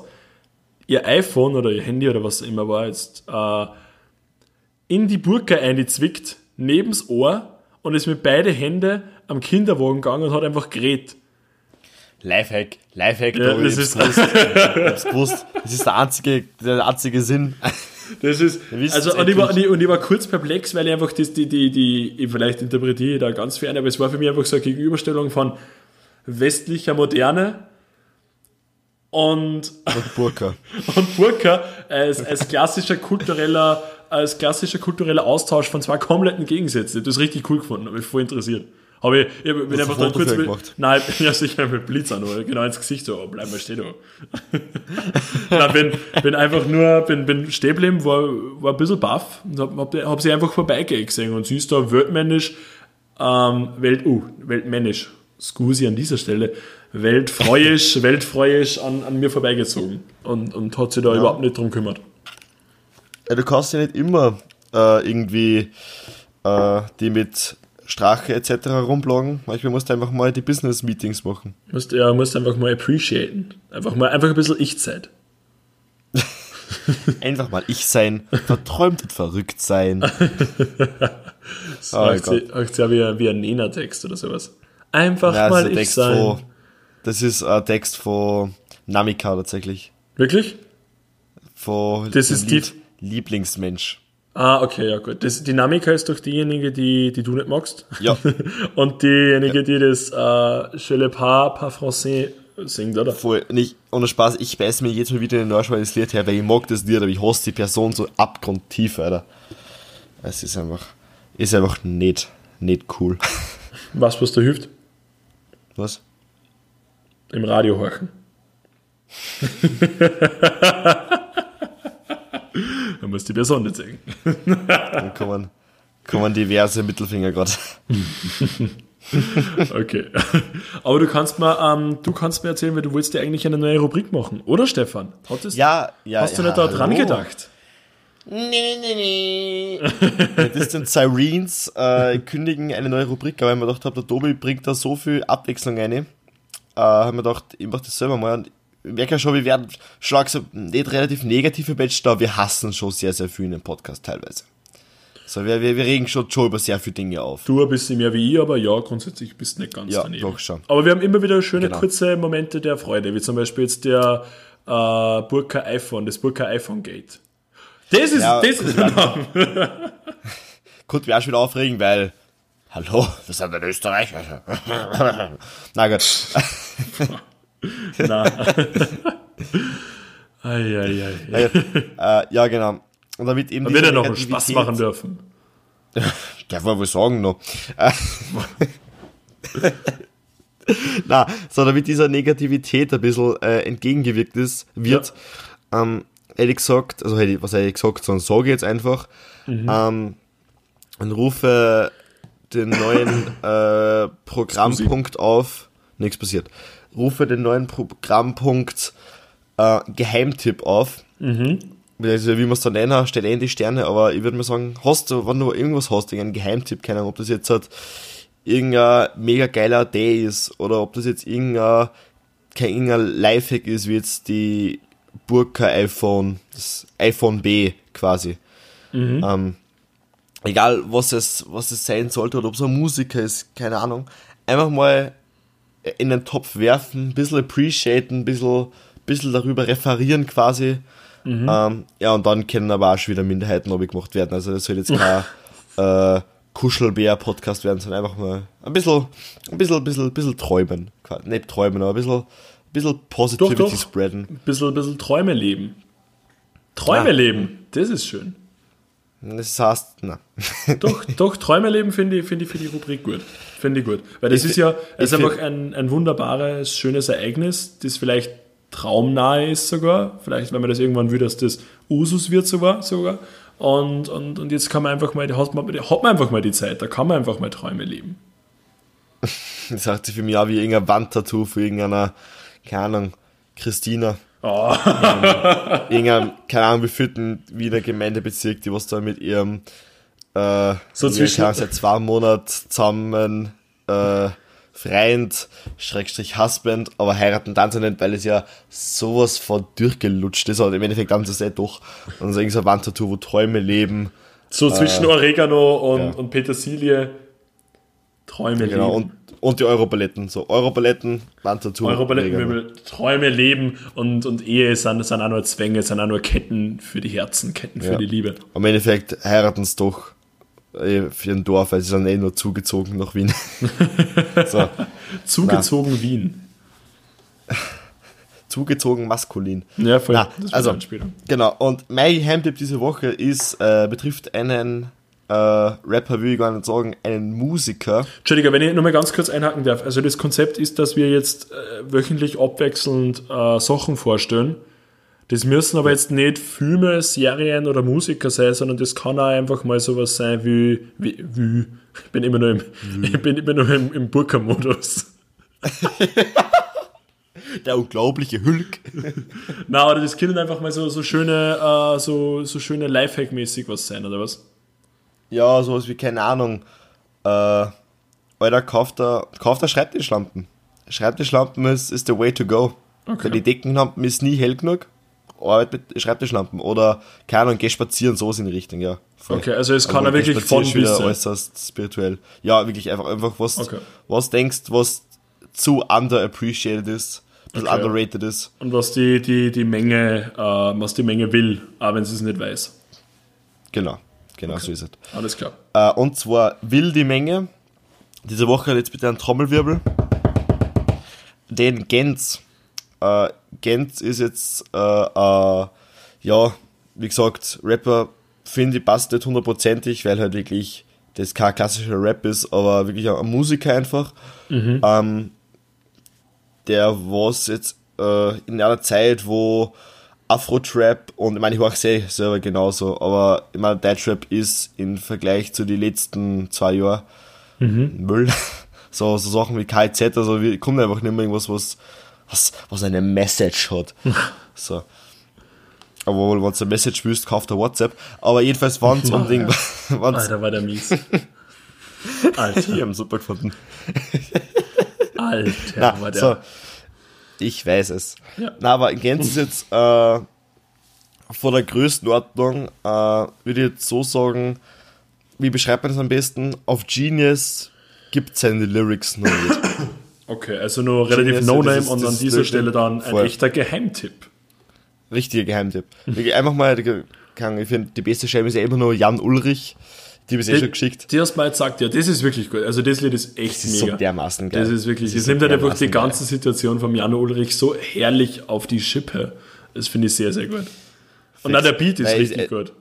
ihr iPhone oder ihr Handy oder was immer war jetzt äh, in die Burka eingezwickt, nebens Ohr und ist mit beide Hände am Kinderwagen gegangen und hat einfach geredet. Lifehack, Lifehack, Ja, das ist- gewusst. Ich gewusst. Das ist der einzige, der einzige Sinn. Das ist, also, und ich, war, und, ich, und ich war kurz perplex, weil ich einfach das, die, die, die, ich vielleicht interpretiere ich da ganz fern, aber es war für mich einfach so eine Gegenüberstellung von westlicher Moderne und, Und Burka. und Burka als, als klassischer kultureller, als klassischer kultureller Austausch von zwei kompletten Gegensätzen. Das richtig cool gefunden, habe mich voll interessiert. Habe ich, ich bin einfach ein dann kurz mit, gemacht? nein, ja sicher mit Blitzer nur, genau ins Gesicht so, oh, bleib mal stehen da. nein, bin, bin einfach nur, bin, bin stehen geblieben, war, war ein bisschen baff. Und hab, hab, hab sie einfach vorbeigehen gesehen. Und sie ist da weltmännisch, ähm, Welt, uh, weltmännisch, Scusi an dieser Stelle, weltfreuisch, weltfreuisch an, an mir vorbeigezogen. Und, und hat sich da überhaupt nicht drum gekümmert. Ja, du kannst ja nicht immer äh, irgendwie äh, die mit Strache etc. rumbloggen. Manchmal musst du einfach mal die Business-Meetings machen. Musst, ja, musst einfach mal appreciaten. Einfach mal, einfach ein bisschen Ich-Zeit. Einfach mal ich sein, verträumt und verrückt sein. So, Oh hört sich ja wie, ein- wie ein Nena-Text oder sowas. Einfach Ja, das mal ich Text sein. von, das ist ein Text von Namika tatsächlich. Wirklich? Von Das ist Lied Lieblingsmensch. Ah, okay, ja gut. Das, Dynamika ist doch diejenige, die, die du nicht magst. Ja. Und diejenige, die das äh, Je le pas, pas français singt, oder? Voll, nicht, ohne Spaß, ich beiß mir jetzt mal wieder in weil das Lied her, weil ich mag das Lied, aber ich hasse die Person so abgrundtief, Alter. Es ist einfach, ist einfach nicht, nicht cool. Was, was da hilft? Was? Im Radio horchen. Muss die Person nicht singen. Dann kommen, kommen diverse Mittelfinger gerade. Okay. Aber du kannst mir, ähm, du kannst mir erzählen, weil du wolltest dir eigentlich eine neue Rubrik machen, oder Stefan? Hattest, Ja, ja. hast du ja, nicht da dran gedacht? Nee, nee, nee. Das sind Sirens, äh, kündigen eine neue Rubrik, aber ich mir gedacht habe, der Tobi bringt da so viel Abwechslung rein. Äh, habe mir gedacht, ich mach das selber mal. Und merke ja schon, wir werden schon langsam nicht relativ negative Menschen, aber wir hassen schon sehr, sehr viel in dem Podcast teilweise. So, wir, wir, wir regen schon, schon über sehr viele Dinge auf. Du ein bisschen mehr wie ich, aber ja, grundsätzlich bist du nicht ganz Ja, daneben. doch schon. Aber wir haben immer wieder schöne Genau. kurze Momente der Freude, wie zum Beispiel jetzt der äh, Burka iPhone, das Burka iPhone Gate. Das ist, Ja, das ist Konnte mich auch schon wieder aufregen, weil, hallo, wir sind in Österreich. Na gut. Na. ei, ei, ei. Gut. äh, ja, genau. Und damit eben wird ja noch einen Spaß machen dürfen. Darf man wohl sagen noch. Na, so damit dieser Negativität ein bisschen äh, entgegengewirkt ist, wird, ähm, hätte ich gesagt, also hätte ich, was hätte ich gesagt, sondern sage ich jetzt einfach, ähm, und rufe den neuen äh, Programmpunkt auf, nichts passiert, rufe den neuen Programmpunkt äh, Geheimtipp auf, also wie man es dann nennen, steht eh in die Sterne, aber ich würde mal sagen, hast du, wenn du irgendwas hast, irgendeinen Geheimtipp, keine Ahnung, ob das jetzt halt irgendein mega geiler Day ist oder ob das jetzt irgendein kein irgendein Lifehack ist, wie jetzt die Burka iPhone, das iPhone B quasi. Mhm. Ähm, egal was es, was es sein sollte oder ob es ein Musiker ist, keine Ahnung. Einfach mal in den Topf werfen, ein bisschen appreciaten, ein bisschen, bisschen darüber referieren quasi. Mhm. Ähm, ja, und dann können aber auch schon wieder Minderheiten gemacht werden. Also das soll jetzt kein äh, Kuschelbär-Podcast werden, sondern einfach mal ein bisschen, ein bisschen, ein bisschen, ein bisschen träumen. Nicht träumen, aber ein bisschen, ein bisschen Positivity doch, doch. spreaden. Ein bisschen, ein bisschen Träume leben. Träume ah. leben, das ist schön. Das heißt, na. Doch, doch, Träume leben finde ich, finde ich für die Rubrik gut. Finde ich gut. Weil das ich ist ja, es ist einfach ein, ein wunderbares, schönes Ereignis, das vielleicht traumnahe ist sogar. Vielleicht, wenn man das irgendwann will, dass das Usus wird sogar. sogar. Und, und, und jetzt kann man einfach mal, hat man, hat man einfach mal die Zeit, da kann man einfach mal Träume leben. Das sagt sich für mich auch wie irgendein Wandtattoo für irgendeiner, keine Ahnung, Christina. Oh. irgendein, keine Ahnung, wie vierten Wiener Gemeindebezirk, die was da mit ihrem äh, so zwischen seit zwei Monaten zusammen äh, Freund, Schrägstrich Husband, aber heiraten dann so nicht, weil es ja sowas von durchgelutscht ist, aber im Endeffekt dann sie es eh doch. Und so irgendwie so Wandtattoo, wo Träume leben. So zwischen äh, Oregano und, ja. und Petersilie. Träume ja, genau. leben. Und, und die Europaletten. So Europaletten, Wandtattoo. Europalettenmöbel, Träume leben und, und Ehe sind, sind auch nur Zwänge, sind auch nur Ketten für die Herzen, Ketten für ja. die Liebe. Im Endeffekt heiraten es doch äh, für ein Dorf, weil sie sind eh nur zugezogen nach Wien. so. Zugezogen Na. Wien. Zugezogen maskulin. Ja, voll. Na, also, genau. Und mein Heimtipp diese Woche ist, äh, betrifft einen äh, Rapper, will ich gar nicht sagen, einen Musiker. Entschuldigung, wenn ich nochmal ganz kurz einhaken darf. Also das Konzept ist, dass wir jetzt äh, wöchentlich abwechselnd äh, Sachen vorstellen das müssen aber jetzt nicht Filme, Serien oder Musiker sein, sondern das kann auch einfach mal sowas sein wie, wie, wie ich bin immer nur im, ich bin immer nur im, im Burka-Modus. Der unglaubliche Hulk. Na, oder das können einfach mal so, so schöne, uh, so, so schöne Lifehack-mäßig was sein, oder was? Ja, sowas wie, keine Ahnung, äh, Alter, kauft er, kauft er Schreibtischlampen. Schreibtischlampen ist, ist the way to go. Okay. Weil die Deckenlampen ist nie hell genug Arbeit mit Schreibtischlampen oder, keine Ahnung, geh spazieren, sowas in die Richtung, ja. Voll. Okay, also es kann ja wirklich von bis wieder äußerst spirituell. Ja, wirklich einfach, einfach was, okay. was denkst, was zu underappreciated ist, bisschen okay. underrated ist. Und was die, die, die Menge, äh, was die Menge will, auch wenn sie es nicht weiß. Genau, genau okay. so ist es. Alles klar. Äh, und zwar will die Menge, diese Woche jetzt bitte ein Trommelwirbel, den Gens äh, Gent ist jetzt, äh, äh, ja, wie gesagt, Rapper finde ich passt nicht hundertprozentig, weil halt wirklich das kein klassischer Rap ist, aber wirklich ein Musiker einfach. Mhm. Ähm, der was jetzt äh, in einer Zeit, wo Afro-Trap und ich meine, ich mache es selber genauso, aber ich meine, Deutschrap ist im Vergleich zu den letzten zwei Jahren mhm. Müll. So, so Sachen wie KZ, also wir kommen einfach nicht mehr irgendwas, was was, was eine Message hat. so. Aber wenn du eine Message willst, kauft er WhatsApp. Aber jedenfalls waren es um Ding. Alter, war der mies. Alter. Ich haben super gefunden. Alter, Na, war der. So, ich weiß es. Ja. Na, aber in Gänze ist jetzt äh, von der Größenordnung, äh, würde ich jetzt so sagen, wie beschreibt man das am besten? Auf Genius gibt es seine Lyrics noch nicht. Okay, also nur relativ No-Name und an dieser Stelle dann ein voll. echter Geheimtipp. Richtiger Geheimtipp. Einfach mal, ich finde, die beste Scheibe ist ja immer nur Jan Ulrich. Die habe ich eh schon geschickt. Die hast mal gesagt, ja, das ist wirklich gut. Also das Lied ist echt das ist mega. So dermaßen geil. Das ist wirklich, das, das nimmt halt einfach die ganze geil. Situation von Jan Ulrich so herrlich auf die Schippe. Das finde ich sehr, sehr gut. Und auch der Beat ist Weil richtig ich, äh, gut.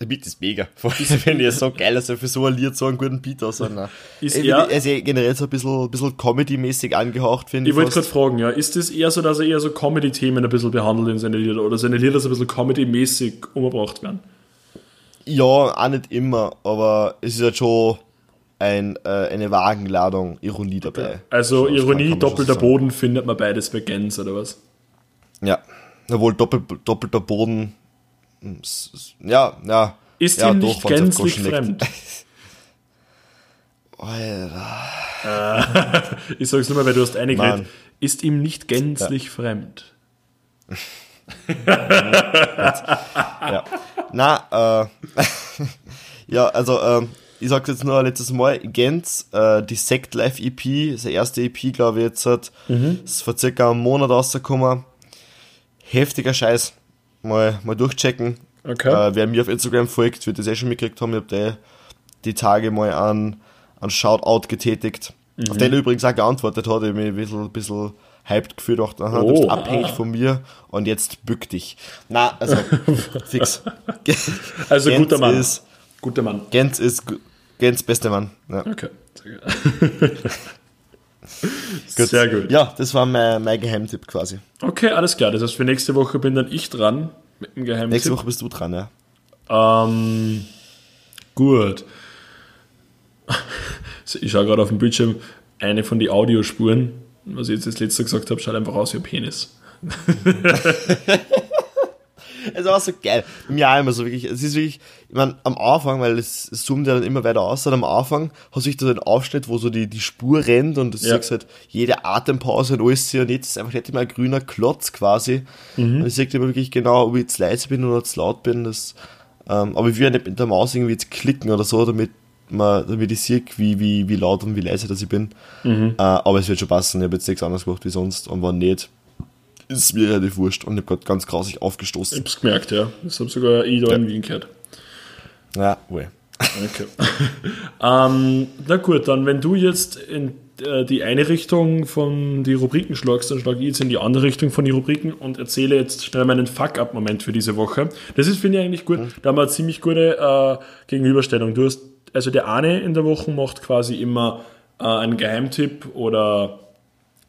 Der Beat ist mega. Ich finde es so geil, dass er für so ein Lied so einen guten Beat aus hat. Ist er, er ist ja generell so ein bisschen, bisschen Comedy-mäßig angehaucht, finde ich. Ich wollte gerade fragen, ja, ist das eher so, dass er eher so Comedy-Themen ein bisschen behandelt in seinen Liedern oder seine Lieder so ein bisschen Comedy-mäßig umgebracht werden? Ja, auch nicht immer, aber es ist halt schon ein, äh, eine Wagenladung Ironie dabei. Okay. Also so, Ironie, doppelter Boden findet man beides bei Gens, oder was? Ja, obwohl doppel, doppelter Boden ja, ja. Ist ja, ihm nicht gänzlich fremd. Alter. Äh, ich sag's nur mal, weil du hast eingeredet. ist ihm nicht gänzlich ja. fremd. ja. Na, äh, ja, also, äh, ich sag's jetzt nur letztes Mal, Gens, äh, die Sect Life EP, das erste EP, glaube ich, jetzt hat, mhm. ist vor circa einem Monat rausgekommen. Heftiger Scheiß. Mal, mal durchchecken. Okay. Äh, wer mir auf Instagram folgt, wird das eh schon mitgekriegt haben. Ich habe die, die Tage mal an, an Shoutout getätigt. Mhm. Auf den übrigens auch geantwortet hat, ich mich ein bisschen, ein bisschen hyped gefühlt, dachte, aha, oh, du bist abhängig ah. von mir und jetzt bück dich. Na, also, fix. also, Gens guter Mann. Ist, guter Mann. Gens ist Gens beste Mann. Ja. Okay, sehr gut. gut. Sehr gut. Ja, das war mein, mein Geheimtipp quasi. Okay, alles klar. Das heißt, für nächste Woche bin dann ich dran mit dem Geheimtipp. Nächste Woche bist du dran, ja. Ähm, gut. Ich schaue gerade auf dem Bildschirm eine von den Audiospuren was ich jetzt das letzte gesagt habe, schaut einfach aus wie ein Penis. Es war so geil. Auch immer so wirklich, es ist wirklich, ich meine, am Anfang, weil es, es zoomt ja dann immer weiter aus, am Anfang hast du da den Aufschnitt, wo so die, die Spur rennt und du ja. siehst halt jede Atempause und alles und jetzt ist einfach nicht immer ein grüner Klotz quasi. Mhm. Und ich sehe immer wirklich genau, ob ich jetzt leise bin oder zu laut bin. Das, ähm, aber ich will ja nicht mit der Maus irgendwie jetzt klicken oder so, damit man, damit ich sehe, wie, wie, wie laut und wie leise das ich bin. Mhm. Äh, aber es wird schon passen. Ich habe jetzt nichts anderes gemacht wie sonst. Und wenn nicht, ist mir relativ wurscht. Und ich habe gerade ganz grausig aufgestoßen. Ich habe es gemerkt, ja. Das habe sogar ich da ja. in Wien gehört. Ja, wohl. Okay. ähm, na gut, dann wenn du jetzt in äh, die eine Richtung von die Rubriken schlagst, dann schlage ich jetzt in die andere Richtung von die Rubriken und erzähle jetzt schnell meinen Fuck-Up-Moment für diese Woche. Das ist, finde ich, eigentlich gut. Mhm. Da haben wir eine ziemlich gute äh, Gegenüberstellung. Du hast also der eine in der Woche macht quasi immer äh, einen Geheimtipp oder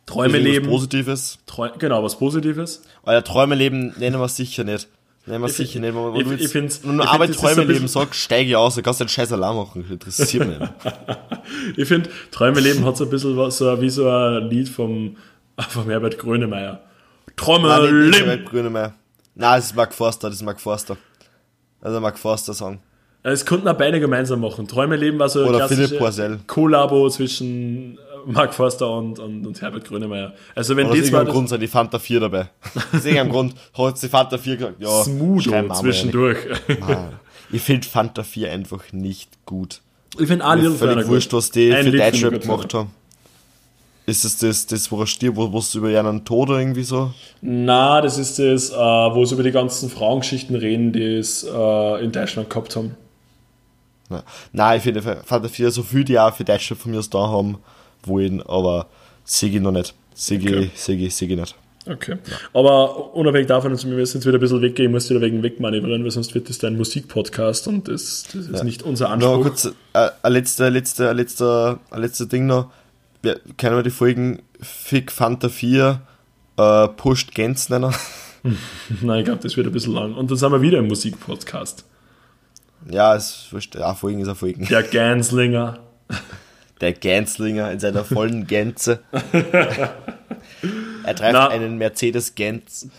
Träume leben. Was Positives. Träu genau, was Positives. Euer Träume leben nennen wir sicher nicht. Nennen wir sicher nicht. Wenn ich, du jetzt ich nur Arbeit find, Träume leben sagst, steige ich aus, du kannst den Scheiß allein machen. Interessiert mich ich finde, Träume leben hat so ein bisschen was, so wie so ein Lied vom, vom Herbert Grönemeyer. Träume Nein, nicht, leben. Herbert Grönemeyer. Nein, das ist Mark Forster, das ist Mark Forster. Also Mark Forster Song. Es konnten auch beide gemeinsam machen. Träume leben war so ein klassisches Kollabo zwischen Mark Forster und, und, und Herbert Grönemeyer. Also wenn Oder die zwei... Grund sind die Fanta 4 dabei. aus irgendeinem Grund hat die Fanta 4 gesagt, ja, Smootho zwischendurch. ich finde Fanta 4 einfach nicht gut. Ich finde alle Völlig wurscht, was die für Deutschrap gemacht haben. Ist es das, das, wo er stirbt, wo es über einen Tod oder irgendwie so? Na, das ist das, äh, wo sie über die ganzen Frauengeschichten reden, die es äh, in Deutschland gehabt haben. Ja. Nein, ich finde Fanta 4 so viel, die auch für Deutschland von mir aus da haben wollen, aber sehe ich noch nicht. Sehe okay. sehe ich, sehe ich nicht. Okay. Ja. Aber unabhängig davon, also wir müssen jetzt wieder ein bisschen weggehen, ich muss wieder wegen wegmanövrieren, weil sonst wird das dein Musikpodcast und das, das ist ja. nicht unser Anspruch. Noch kurz, äh, ein letzter, letzter, letzter, letzter Ding noch. Wir kennen wir die Folgen Fick Fanta 4 äh, Pusht Gens nennen? Nein, ich glaube, das wird ein bisschen lang. Und dann sind wir wieder im Musikpodcast. Ja, es ist ja, Folgen ist ein Folgen. Der Ganslinger. Der Ganslinger in seiner vollen Gänze. er Na. einen Mercedes Gans.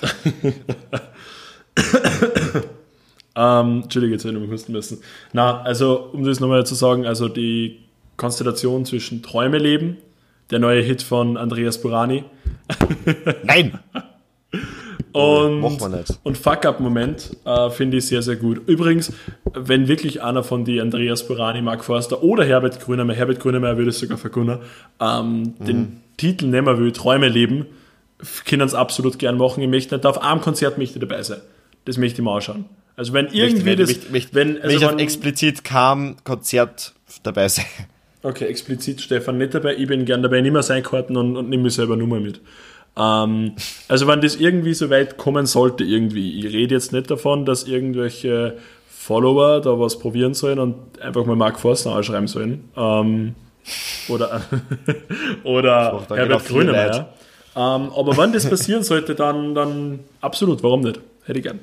ähm, Entschuldige, jetzt hätte ich mal husten müssen. Na, also, um das nochmal zu sagen, also die Konstellation zwischen Träume leben, der neue Hit von Andreas Burani. Nein! Und, und Fuck-Up-Moment äh, finde ich sehr, sehr gut. Übrigens, wenn wirklich einer von die Andreas Burani, Mark Forster oder Herbert Grönemeyer, Herbert Grönemeyer würde es sogar vergunnen, ähm, mhm. den Titel nehmen will, Träume leben, können es absolut gern machen. Ich möchte nicht auf einem Konzert möchte dabei sein. Das möchte ich mal anschauen. Also wenn irgendwie möchte, das, möchte, möchte, wenn, also wenn explizit kam, Konzert dabei sein. Okay, explizit Stefan nicht dabei, ich bin gern dabei, nimm mir sein Karten und, und nimm mich selber Nummer mit. Ähm, also wenn das irgendwie so weit kommen sollte, irgendwie, ich rede jetzt nicht davon, dass irgendwelche Follower da was probieren sollen und einfach mal Mark Forster anschreiben sollen. Ähm, oder oder Herbert Grönemeyer. Ähm, aber wenn das passieren sollte, dann, dann absolut, warum nicht? Hätte ich gern.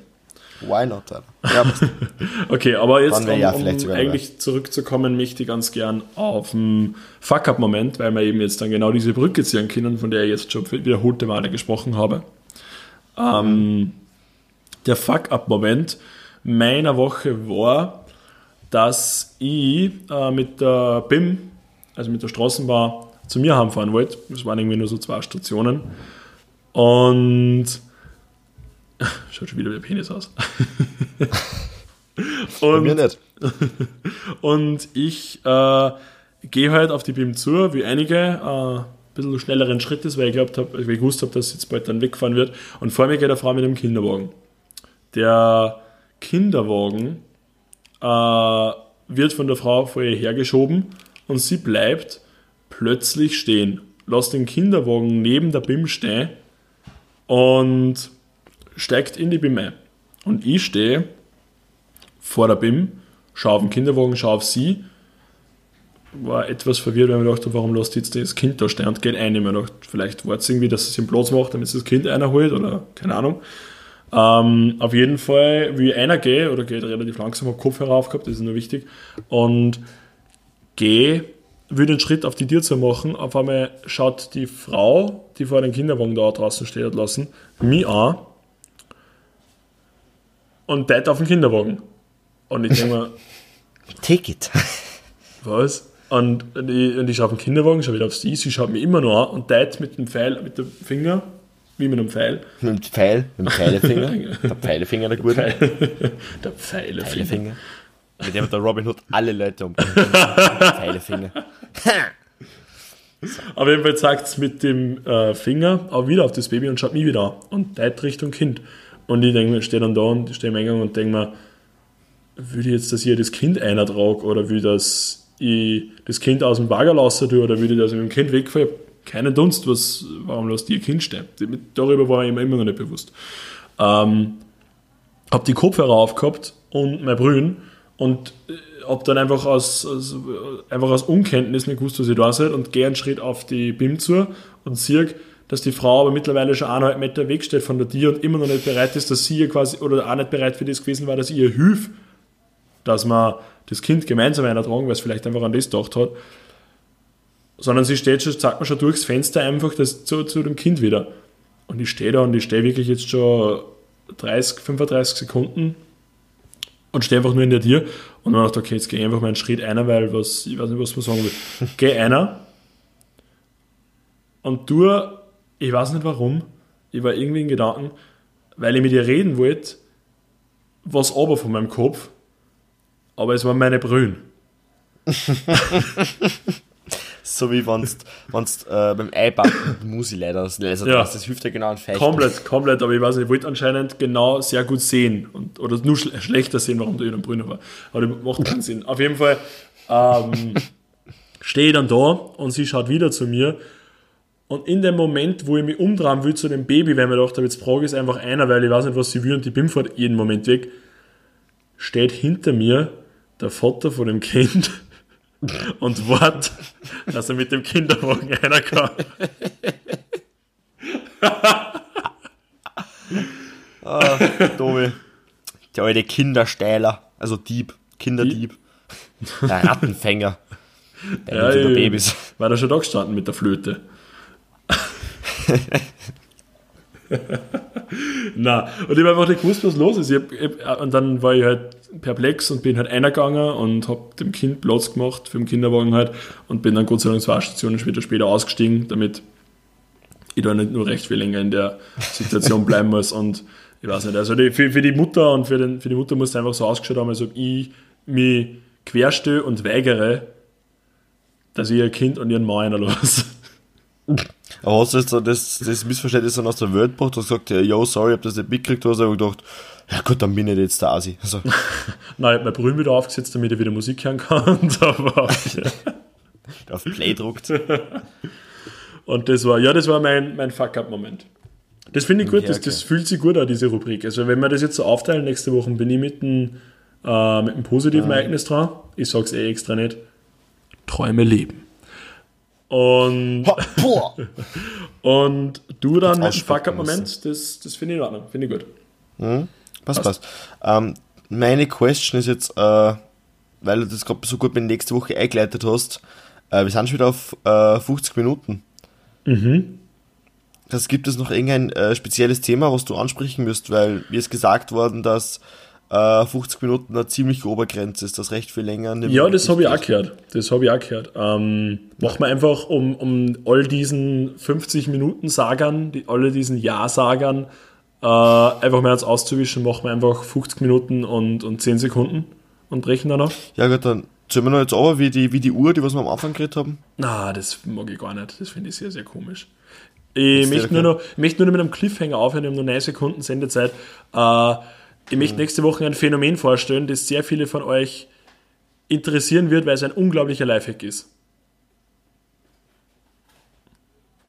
Why not? Ja, okay, aber jetzt, um, ja um eigentlich zurückzukommen, möchte ich ganz gern auf den Fuck-Up-Moment, weil wir eben jetzt dann genau diese Brücke ziehen können, von der ich jetzt schon wiederholte Male gesprochen habe. Ähm, der Fuck-Up-Moment meiner Woche war, dass ich äh, mit der BIM, also mit der Straßenbahn, zu mir heimfahren wollte. Es waren irgendwie nur so zwei Stationen. Und schaut schon wieder wie ein Penis aus. und, mir nicht. und ich äh, gehe halt auf die BIM zu, wie einige, äh, ein bisschen schnelleren Schrittes, weil ich glaubt habe, weil ich gewusst habe, dass jetzt bald dann wegfahren wird. Und vor mir geht eine Frau mit einem Kinderwagen. Der Kinderwagen äh, wird von der Frau vor ihr hergeschoben und sie bleibt plötzlich stehen. Lässt den Kinderwagen neben der BIM stehen und steigt in die BIM ein. Und ich stehe vor der BIM, schaue auf den Kinderwagen, schaue auf sie, war etwas verwirrt, weil ich mir dachte, warum lässt jetzt das Kind da stehen und geht ein. Ich mir gedacht, vielleicht war es irgendwie, dass es ihm Platz macht, damit das Kind einer holt oder keine Ahnung. Ähm, auf jeden Fall, wie einer gehe, oder geht relativ langsam, habe Kopf herauf gehabt, das ist nur wichtig, und gehe, will den Schritt auf die Tür zu machen, auf einmal schaut die Frau, die vor dem Kinderwagen da draußen steht hat lassen, mich an und deit auf den Kinderwagen. Und ich denke mir, Take it. Was? Und, und, ich, und ich schaue auf den Kinderwagen, schaue wieder aufs Die, sie schaut mich immer noch an und deit mit dem Pfeil, mit dem Finger wie mit einem Pfeil. Mit dem Pfeil, mit dem Pfeilefinger. der Pfeilefinger, der gute. der Pfeilefinger. Pfeilefinger. Mit dem hat der Robin Hood alle Leute um. Pfeilefinger. Auf jeden Fall zeigt es mit dem äh, Finger auch wieder auf das Baby und schaut mich wieder an. Und deit Richtung Kind. Und ich denke, stehe dann da und stehe im Eingang und denke mir, will ich jetzt, dass ich das Kind einer trage oder will, dass ich das Kind aus dem Bagger lassen tue oder will ich, dass ich mit dem Kind wegfahre? keinen Dunst, was, warum lässt ihr Kind stehen? Darüber war ich mir immer noch nicht bewusst. Ähm, hab die Kopfhörer aufgehabt und mein Brühen und äh, hab dann einfach aus, aus, einfach aus Unkenntnis nicht gewusst, was ich da seid und gehe einen Schritt auf die BIM zu und sehe, dass die Frau aber mittlerweile schon eineinhalb Meter wegsteht von der Tür und immer noch nicht bereit ist, dass sie ihr quasi, oder auch nicht bereit für das gewesen war, dass ihr hilft, dass man das Kind gemeinsam einer tragen, weil es vielleicht einfach an das gedacht hat sondern sie steht schon, sagt man schon durchs Fenster einfach das zu, zu dem Kind wieder. Und ich stehe da und ich stehe wirklich jetzt schon 30, 35 Sekunden und stehe einfach nur in der Tür und dann dachte okay, jetzt gehe ich einfach mal einen Schritt einer, weil was, ich weiß nicht, was man sagen will. Geh einer und du, ich weiß nicht warum, ich war irgendwie in Gedanken, weil ich mit ihr reden wollte, was aber von meinem Kopf, aber es waren meine Brühen. so wie wenn du äh, beim Eibacken muss ich leider das Laser ja. das hilft ja genau an Feichten. Komplett, komplett, aber ich weiß nicht, ich wollte anscheinend genau sehr gut sehen und, oder nur schl schlechter sehen, warum der in Brüner war. Aber das macht keinen Sinn. Auf jeden Fall ähm, stehe ich dann da und sie schaut wieder zu mir und in dem Moment, wo ich mich umdrehen will zu dem Baby, weil mir gedacht jetzt brauche ich einfach einer, weil ich weiß nicht, was sie will und die bin fährt jeden Moment weg, steht hinter mir der Vater von dem Kind und wart, dass er mit dem Kinderwagen einer kann. ah, Tobi. Der alte Kinderstähler, also Dieb, Kinderdieb. Der Rattenfänger. Der ja, Babys. War da schon da gestanden mit der Flöte. Na, und ich habe einfach nicht gewusst, was los ist. Ich hab, und dann war ich halt perplex und bin halt eingegangen und habe dem Kind Platz gemacht für den Kinderwagen halt und bin dann Gott sei Dank zwei Stationen später, später ausgestiegen, damit ich da nicht nur recht viel länger in der Situation bleiben muss. Und ich weiß nicht, also die, für, für die Mutter und für, den, für die Mutter muss es einfach so ausgeschaut haben, als ob ich mich querstehe und weigere, dass ich ihr Kind und ihren Mann los. Aber hast du jetzt das, das Missverständnis dann aus der Welt gebracht und gesagt, ja, yo, sorry, ich hab das nicht mitgekriegt, hast du gedacht, ja gut, dann bin ich jetzt der Asi. Also. Nein, ich hab mein Brühen wieder aufgesetzt, damit ich wieder Musik hören kann. Aber, auf Play druckt. Und das war, ja, das war mein, mein Fuck-Up-Moment. Das finde ich gut, ja, das, das fühlt sich gut an, diese Rubrik. Also wenn wir das jetzt so aufteilen, nächste Woche bin ich mit einem, äh, mit einem positiven ah. Ereignis dran. Ich sag's eh extra nicht. Träume leben. Und, und du dann mit dem Fuck-Up-Moment, das, das finde ich in Ordnung, finde ich gut. Mhm. Passt, passt. Ähm, meine Question ist jetzt, äh, weil du das gerade so gut mit nächste Woche eingeleitet hast, äh, wir sind schon wieder auf äh, 50 Minuten. Mhm. Das gibt es noch irgendein äh, spezielles Thema, was du ansprechen müsst, weil mir ist gesagt worden, dass äh, 50 Minuten eine ziemlich grobe Grenze ist, das recht viel länger. Ja, das habe ich auch gehört. Das habe ich auch gehört. Ähm. Machen wir einfach um, um all diesen 50 Minuten Sagern, die, alle diesen Ja-Sagern, äh, einfach mehr als auszuwischen, machen wir einfach 50 Minuten und, und 10 Sekunden und brechen dann noch. Ja gut, dann zählen wir noch jetzt aber wie die, wie die Uhr, die was wir am Anfang geredet haben. Na, das mag ich gar nicht. Das finde ich sehr, sehr komisch. Ich möchte nur, noch, möchte nur noch mit einem Cliffhanger aufhören, wir haben nur 9 Sekunden Sendezeit. Äh, ich möchte nächste Woche ein Phänomen vorstellen, das sehr viele von euch interessieren wird, weil es ein unglaublicher Lifehack ist.